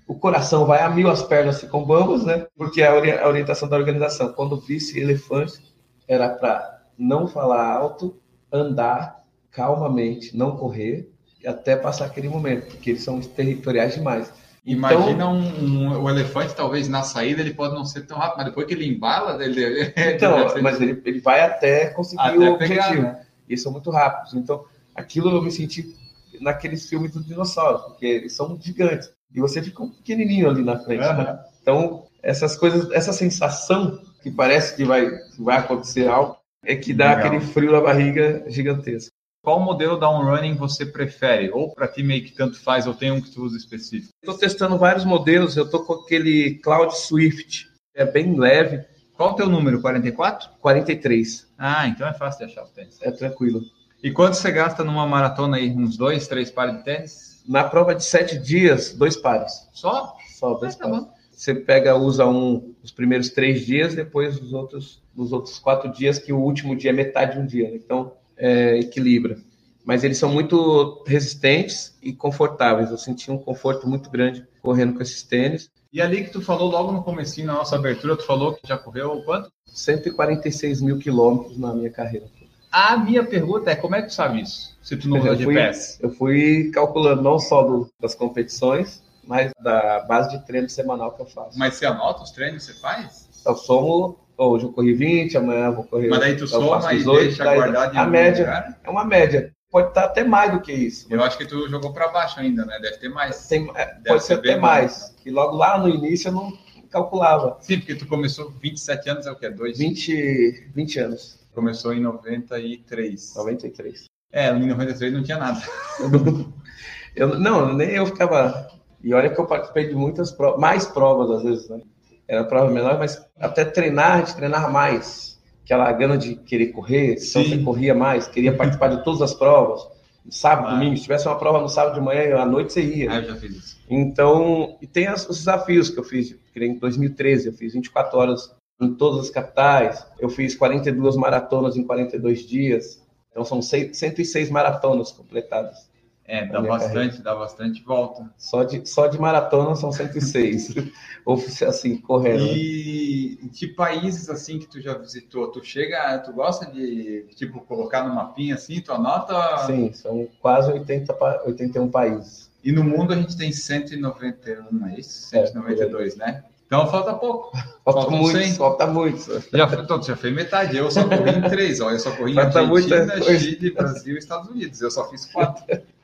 Speaker 2: O coração vai a mil, as pernas ficam bambas, né? Porque a, ori- a orientação da organização, quando visse elefante, era para não falar alto, andar calmamente, não correr, e até passar aquele momento, porque eles são territoriais demais.
Speaker 1: Imagina um, um- o elefante, talvez na saída ele pode não ser tão rápido, mas depois que ele embala, ele.
Speaker 2: Então,
Speaker 1: ser-
Speaker 2: mas ele, ele vai até conseguir
Speaker 1: até
Speaker 2: o
Speaker 1: pegar,
Speaker 2: objetivo.
Speaker 1: né?
Speaker 2: E eles são muito rápidos. Então, aquilo eu me senti naqueles filmes dos dinossauros, porque eles são gigantes. E você fica um pequenininho ali na frente.
Speaker 1: Aham.
Speaker 2: né? Então, essas coisas, essa sensação que parece que vai, que vai acontecer algo, é que dá
Speaker 1: Legal.
Speaker 2: aquele frio na barriga gigantesco.
Speaker 1: Qual modelo da on-running você prefere? Ou para ti meio que tanto faz, ou tem um que tu usa específico?
Speaker 2: Estou testando vários modelos, eu estou com aquele Cloud Swift, é bem leve,
Speaker 1: Qual o teu número? 44?
Speaker 2: 43,
Speaker 1: Ah, então é fácil de achar o tênis.
Speaker 2: é tranquilo.
Speaker 1: E quanto você gasta numa maratona aí? Uns dois, três pares de tênis?
Speaker 2: Na prova de sete dias, dois pares.
Speaker 1: Só?
Speaker 2: Só dois
Speaker 1: Ah, tá
Speaker 2: pares.
Speaker 1: bom.
Speaker 2: Você pega, usa um os primeiros três dias, depois os outros, os outros quatro dias, que o último dia é metade de um dia. né? Então, é, equilibra. Mas eles são muito resistentes e confortáveis. Eu senti um conforto muito grande correndo com esses tênis.
Speaker 1: E ali que tu falou logo no comecinho, na nossa abertura, tu falou que já correu quanto?
Speaker 2: 146 mil quilômetros na minha carreira.
Speaker 1: A minha pergunta é, como é que tu sabe isso? Se tu não usa GPS?
Speaker 2: Eu fui calculando não só do- das competições, mas da base de treino semanal que eu faço.
Speaker 1: Mas você anota os treinos que você faz?
Speaker 2: Eu somo, hoje eu corri 20, amanhã eu vou correr.
Speaker 1: Mas daí tu soma
Speaker 2: faço
Speaker 1: e
Speaker 2: 18,
Speaker 1: deixa
Speaker 2: daí
Speaker 1: guardado
Speaker 2: A média
Speaker 1: lugar?
Speaker 2: é uma média. Pode estar até mais do que isso.
Speaker 1: Eu acho que tu jogou para baixo ainda, né? Deve ter mais.
Speaker 2: Tem- é,
Speaker 1: Deve
Speaker 2: pode
Speaker 1: ser
Speaker 2: até mais. Que logo lá no início eu não calculava.
Speaker 1: Sim, porque tu começou com 27 anos, é o quê? Dois?
Speaker 2: 20, 20 anos.
Speaker 1: Começou em 93.
Speaker 2: 93.
Speaker 1: É, em 93 não tinha nada.
Speaker 2: Eu- não, nem eu ficava. E olha que eu participei de muitas provas, mais provas às vezes, né? Era prova menor, mas até treinar, a gente treinava mais. Aquela gana de querer correr, você corria mais, queria participar de todas as provas. Sábado, domingo, se tivesse uma prova no sábado de manhã, à noite você ia.
Speaker 1: Ah, eu já fiz isso.
Speaker 2: Então, e tem as- os desafios que eu fiz. Em 2013, eu fiz 24 horas em todas as capitais. Eu fiz 42 maratonas em 42 dias. Então, são seis- 106 maratonas completadas.
Speaker 1: É, dá bastante, dá bastante volta.
Speaker 2: Só de, só de maratona são 106. Oficial, assim, correndo. né?
Speaker 1: E de países assim que tu já visitou, tu chega, tu gosta de tipo colocar no mapinha assim, tu anota?
Speaker 2: Sim, são quase 80, pa- 81 países.
Speaker 1: E no mundo a gente tem 191, é isso? 192, né? Então falta pouco.
Speaker 2: Falta
Speaker 1: Faltam
Speaker 2: muito,
Speaker 1: 100.
Speaker 2: falta muito.
Speaker 1: Já, então, já fez metade. Eu só corri em três, ó. Eu só corri em
Speaker 2: Falta muita
Speaker 1: Argentina,
Speaker 2: coisa.
Speaker 1: Chile, Brasil e Estados Unidos. Eu só fiz quatro.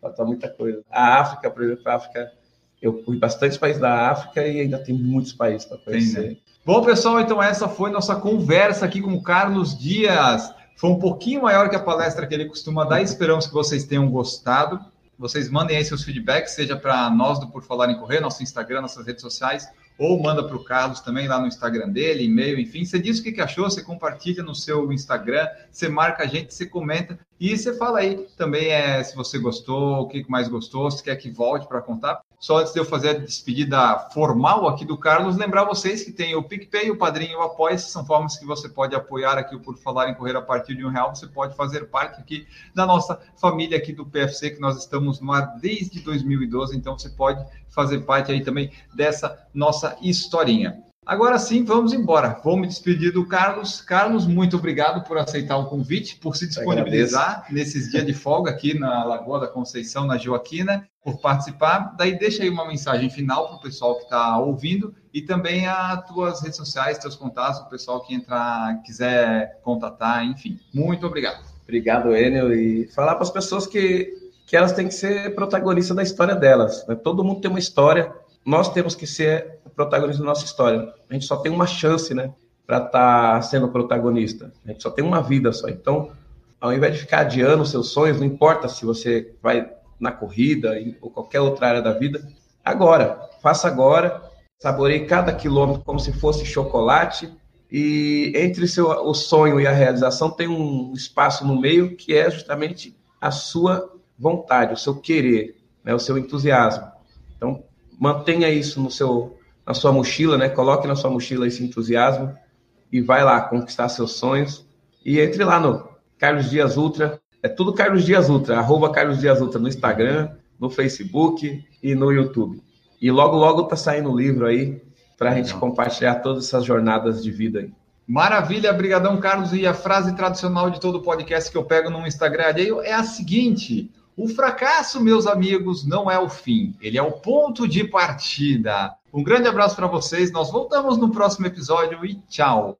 Speaker 2: Falta muita coisa. A África, por exemplo, a África, eu fui bastante países da África e ainda tem muitos países para conhecer.
Speaker 1: né? Bom, pessoal, então essa foi nossa conversa aqui com o Carlos Dias. Foi um pouquinho maior que a palestra que ele costuma dar. Esperamos que vocês tenham gostado. Vocês mandem aí seus feedbacks, seja para nós do Por Falar em Correr, nosso Instagram, nossas redes sociais, ou manda para o Carlos também lá no Instagram dele, e-mail, enfim. Você diz o que achou, você compartilha no seu Instagram, você marca a gente, você comenta e você fala aí também é, se você gostou, o que mais gostou, se quer que volte para contar. Só antes de eu fazer a despedida formal aqui do Carlos, lembrar vocês que tem o PicPay, o Padrinho e o Apoia, são formas que você pode apoiar aqui o Por Falar em Correr a partir de um real, você pode fazer parte aqui da nossa família aqui do PFC, que nós estamos no ar desde 2012, então você pode fazer parte aí também dessa nossa historinha. Agora sim, vamos embora. Vou me despedir do Carlos. Carlos, muito obrigado por aceitar o convite, por se disponibilizar nesses dias de folga aqui na Lagoa da Conceição, na Joaquina, por participar. Daí deixa aí uma mensagem final para o pessoal que está ouvindo e também as tuas redes sociais, teus contatos, o pessoal que entrar, quiser contatar, enfim. Muito obrigado.
Speaker 2: Obrigado, Enel. E falar para as pessoas que, que elas têm que ser protagonistas da história delas. Né? Todo mundo tem uma história. Nós temos que ser protagonista da nossa história. A gente só tem uma chance, né, para estar tá sendo protagonista. A gente só tem uma vida só. Então, ao invés de ficar adiando seus sonhos, não importa se você vai na corrida ou qualquer outra área da vida, agora, faça agora, saboreie cada quilômetro como se fosse chocolate e entre seu, o sonho e a realização tem um espaço no meio que é justamente a sua vontade, o seu querer, né, o seu entusiasmo. Então, mantenha isso no seu na sua mochila, né? Coloque na sua mochila esse entusiasmo e vai lá conquistar seus sonhos. E entre lá no Carlos Dias Ultra. É tudo Carlos Dias Ultra, arroba Carlos Dias Ultra no Instagram, no Facebook e no YouTube. E logo, logo tá saindo o livro aí para a gente compartilhar todas essas jornadas de vida aí.
Speaker 1: Maravilha, brigadão, Carlos. E a frase tradicional de todo podcast que eu pego no Instagram alheio é a seguinte: o fracasso, meus amigos, não é o fim, ele é o ponto de partida. Um grande abraço para vocês. Nós voltamos no próximo episódio e tchau.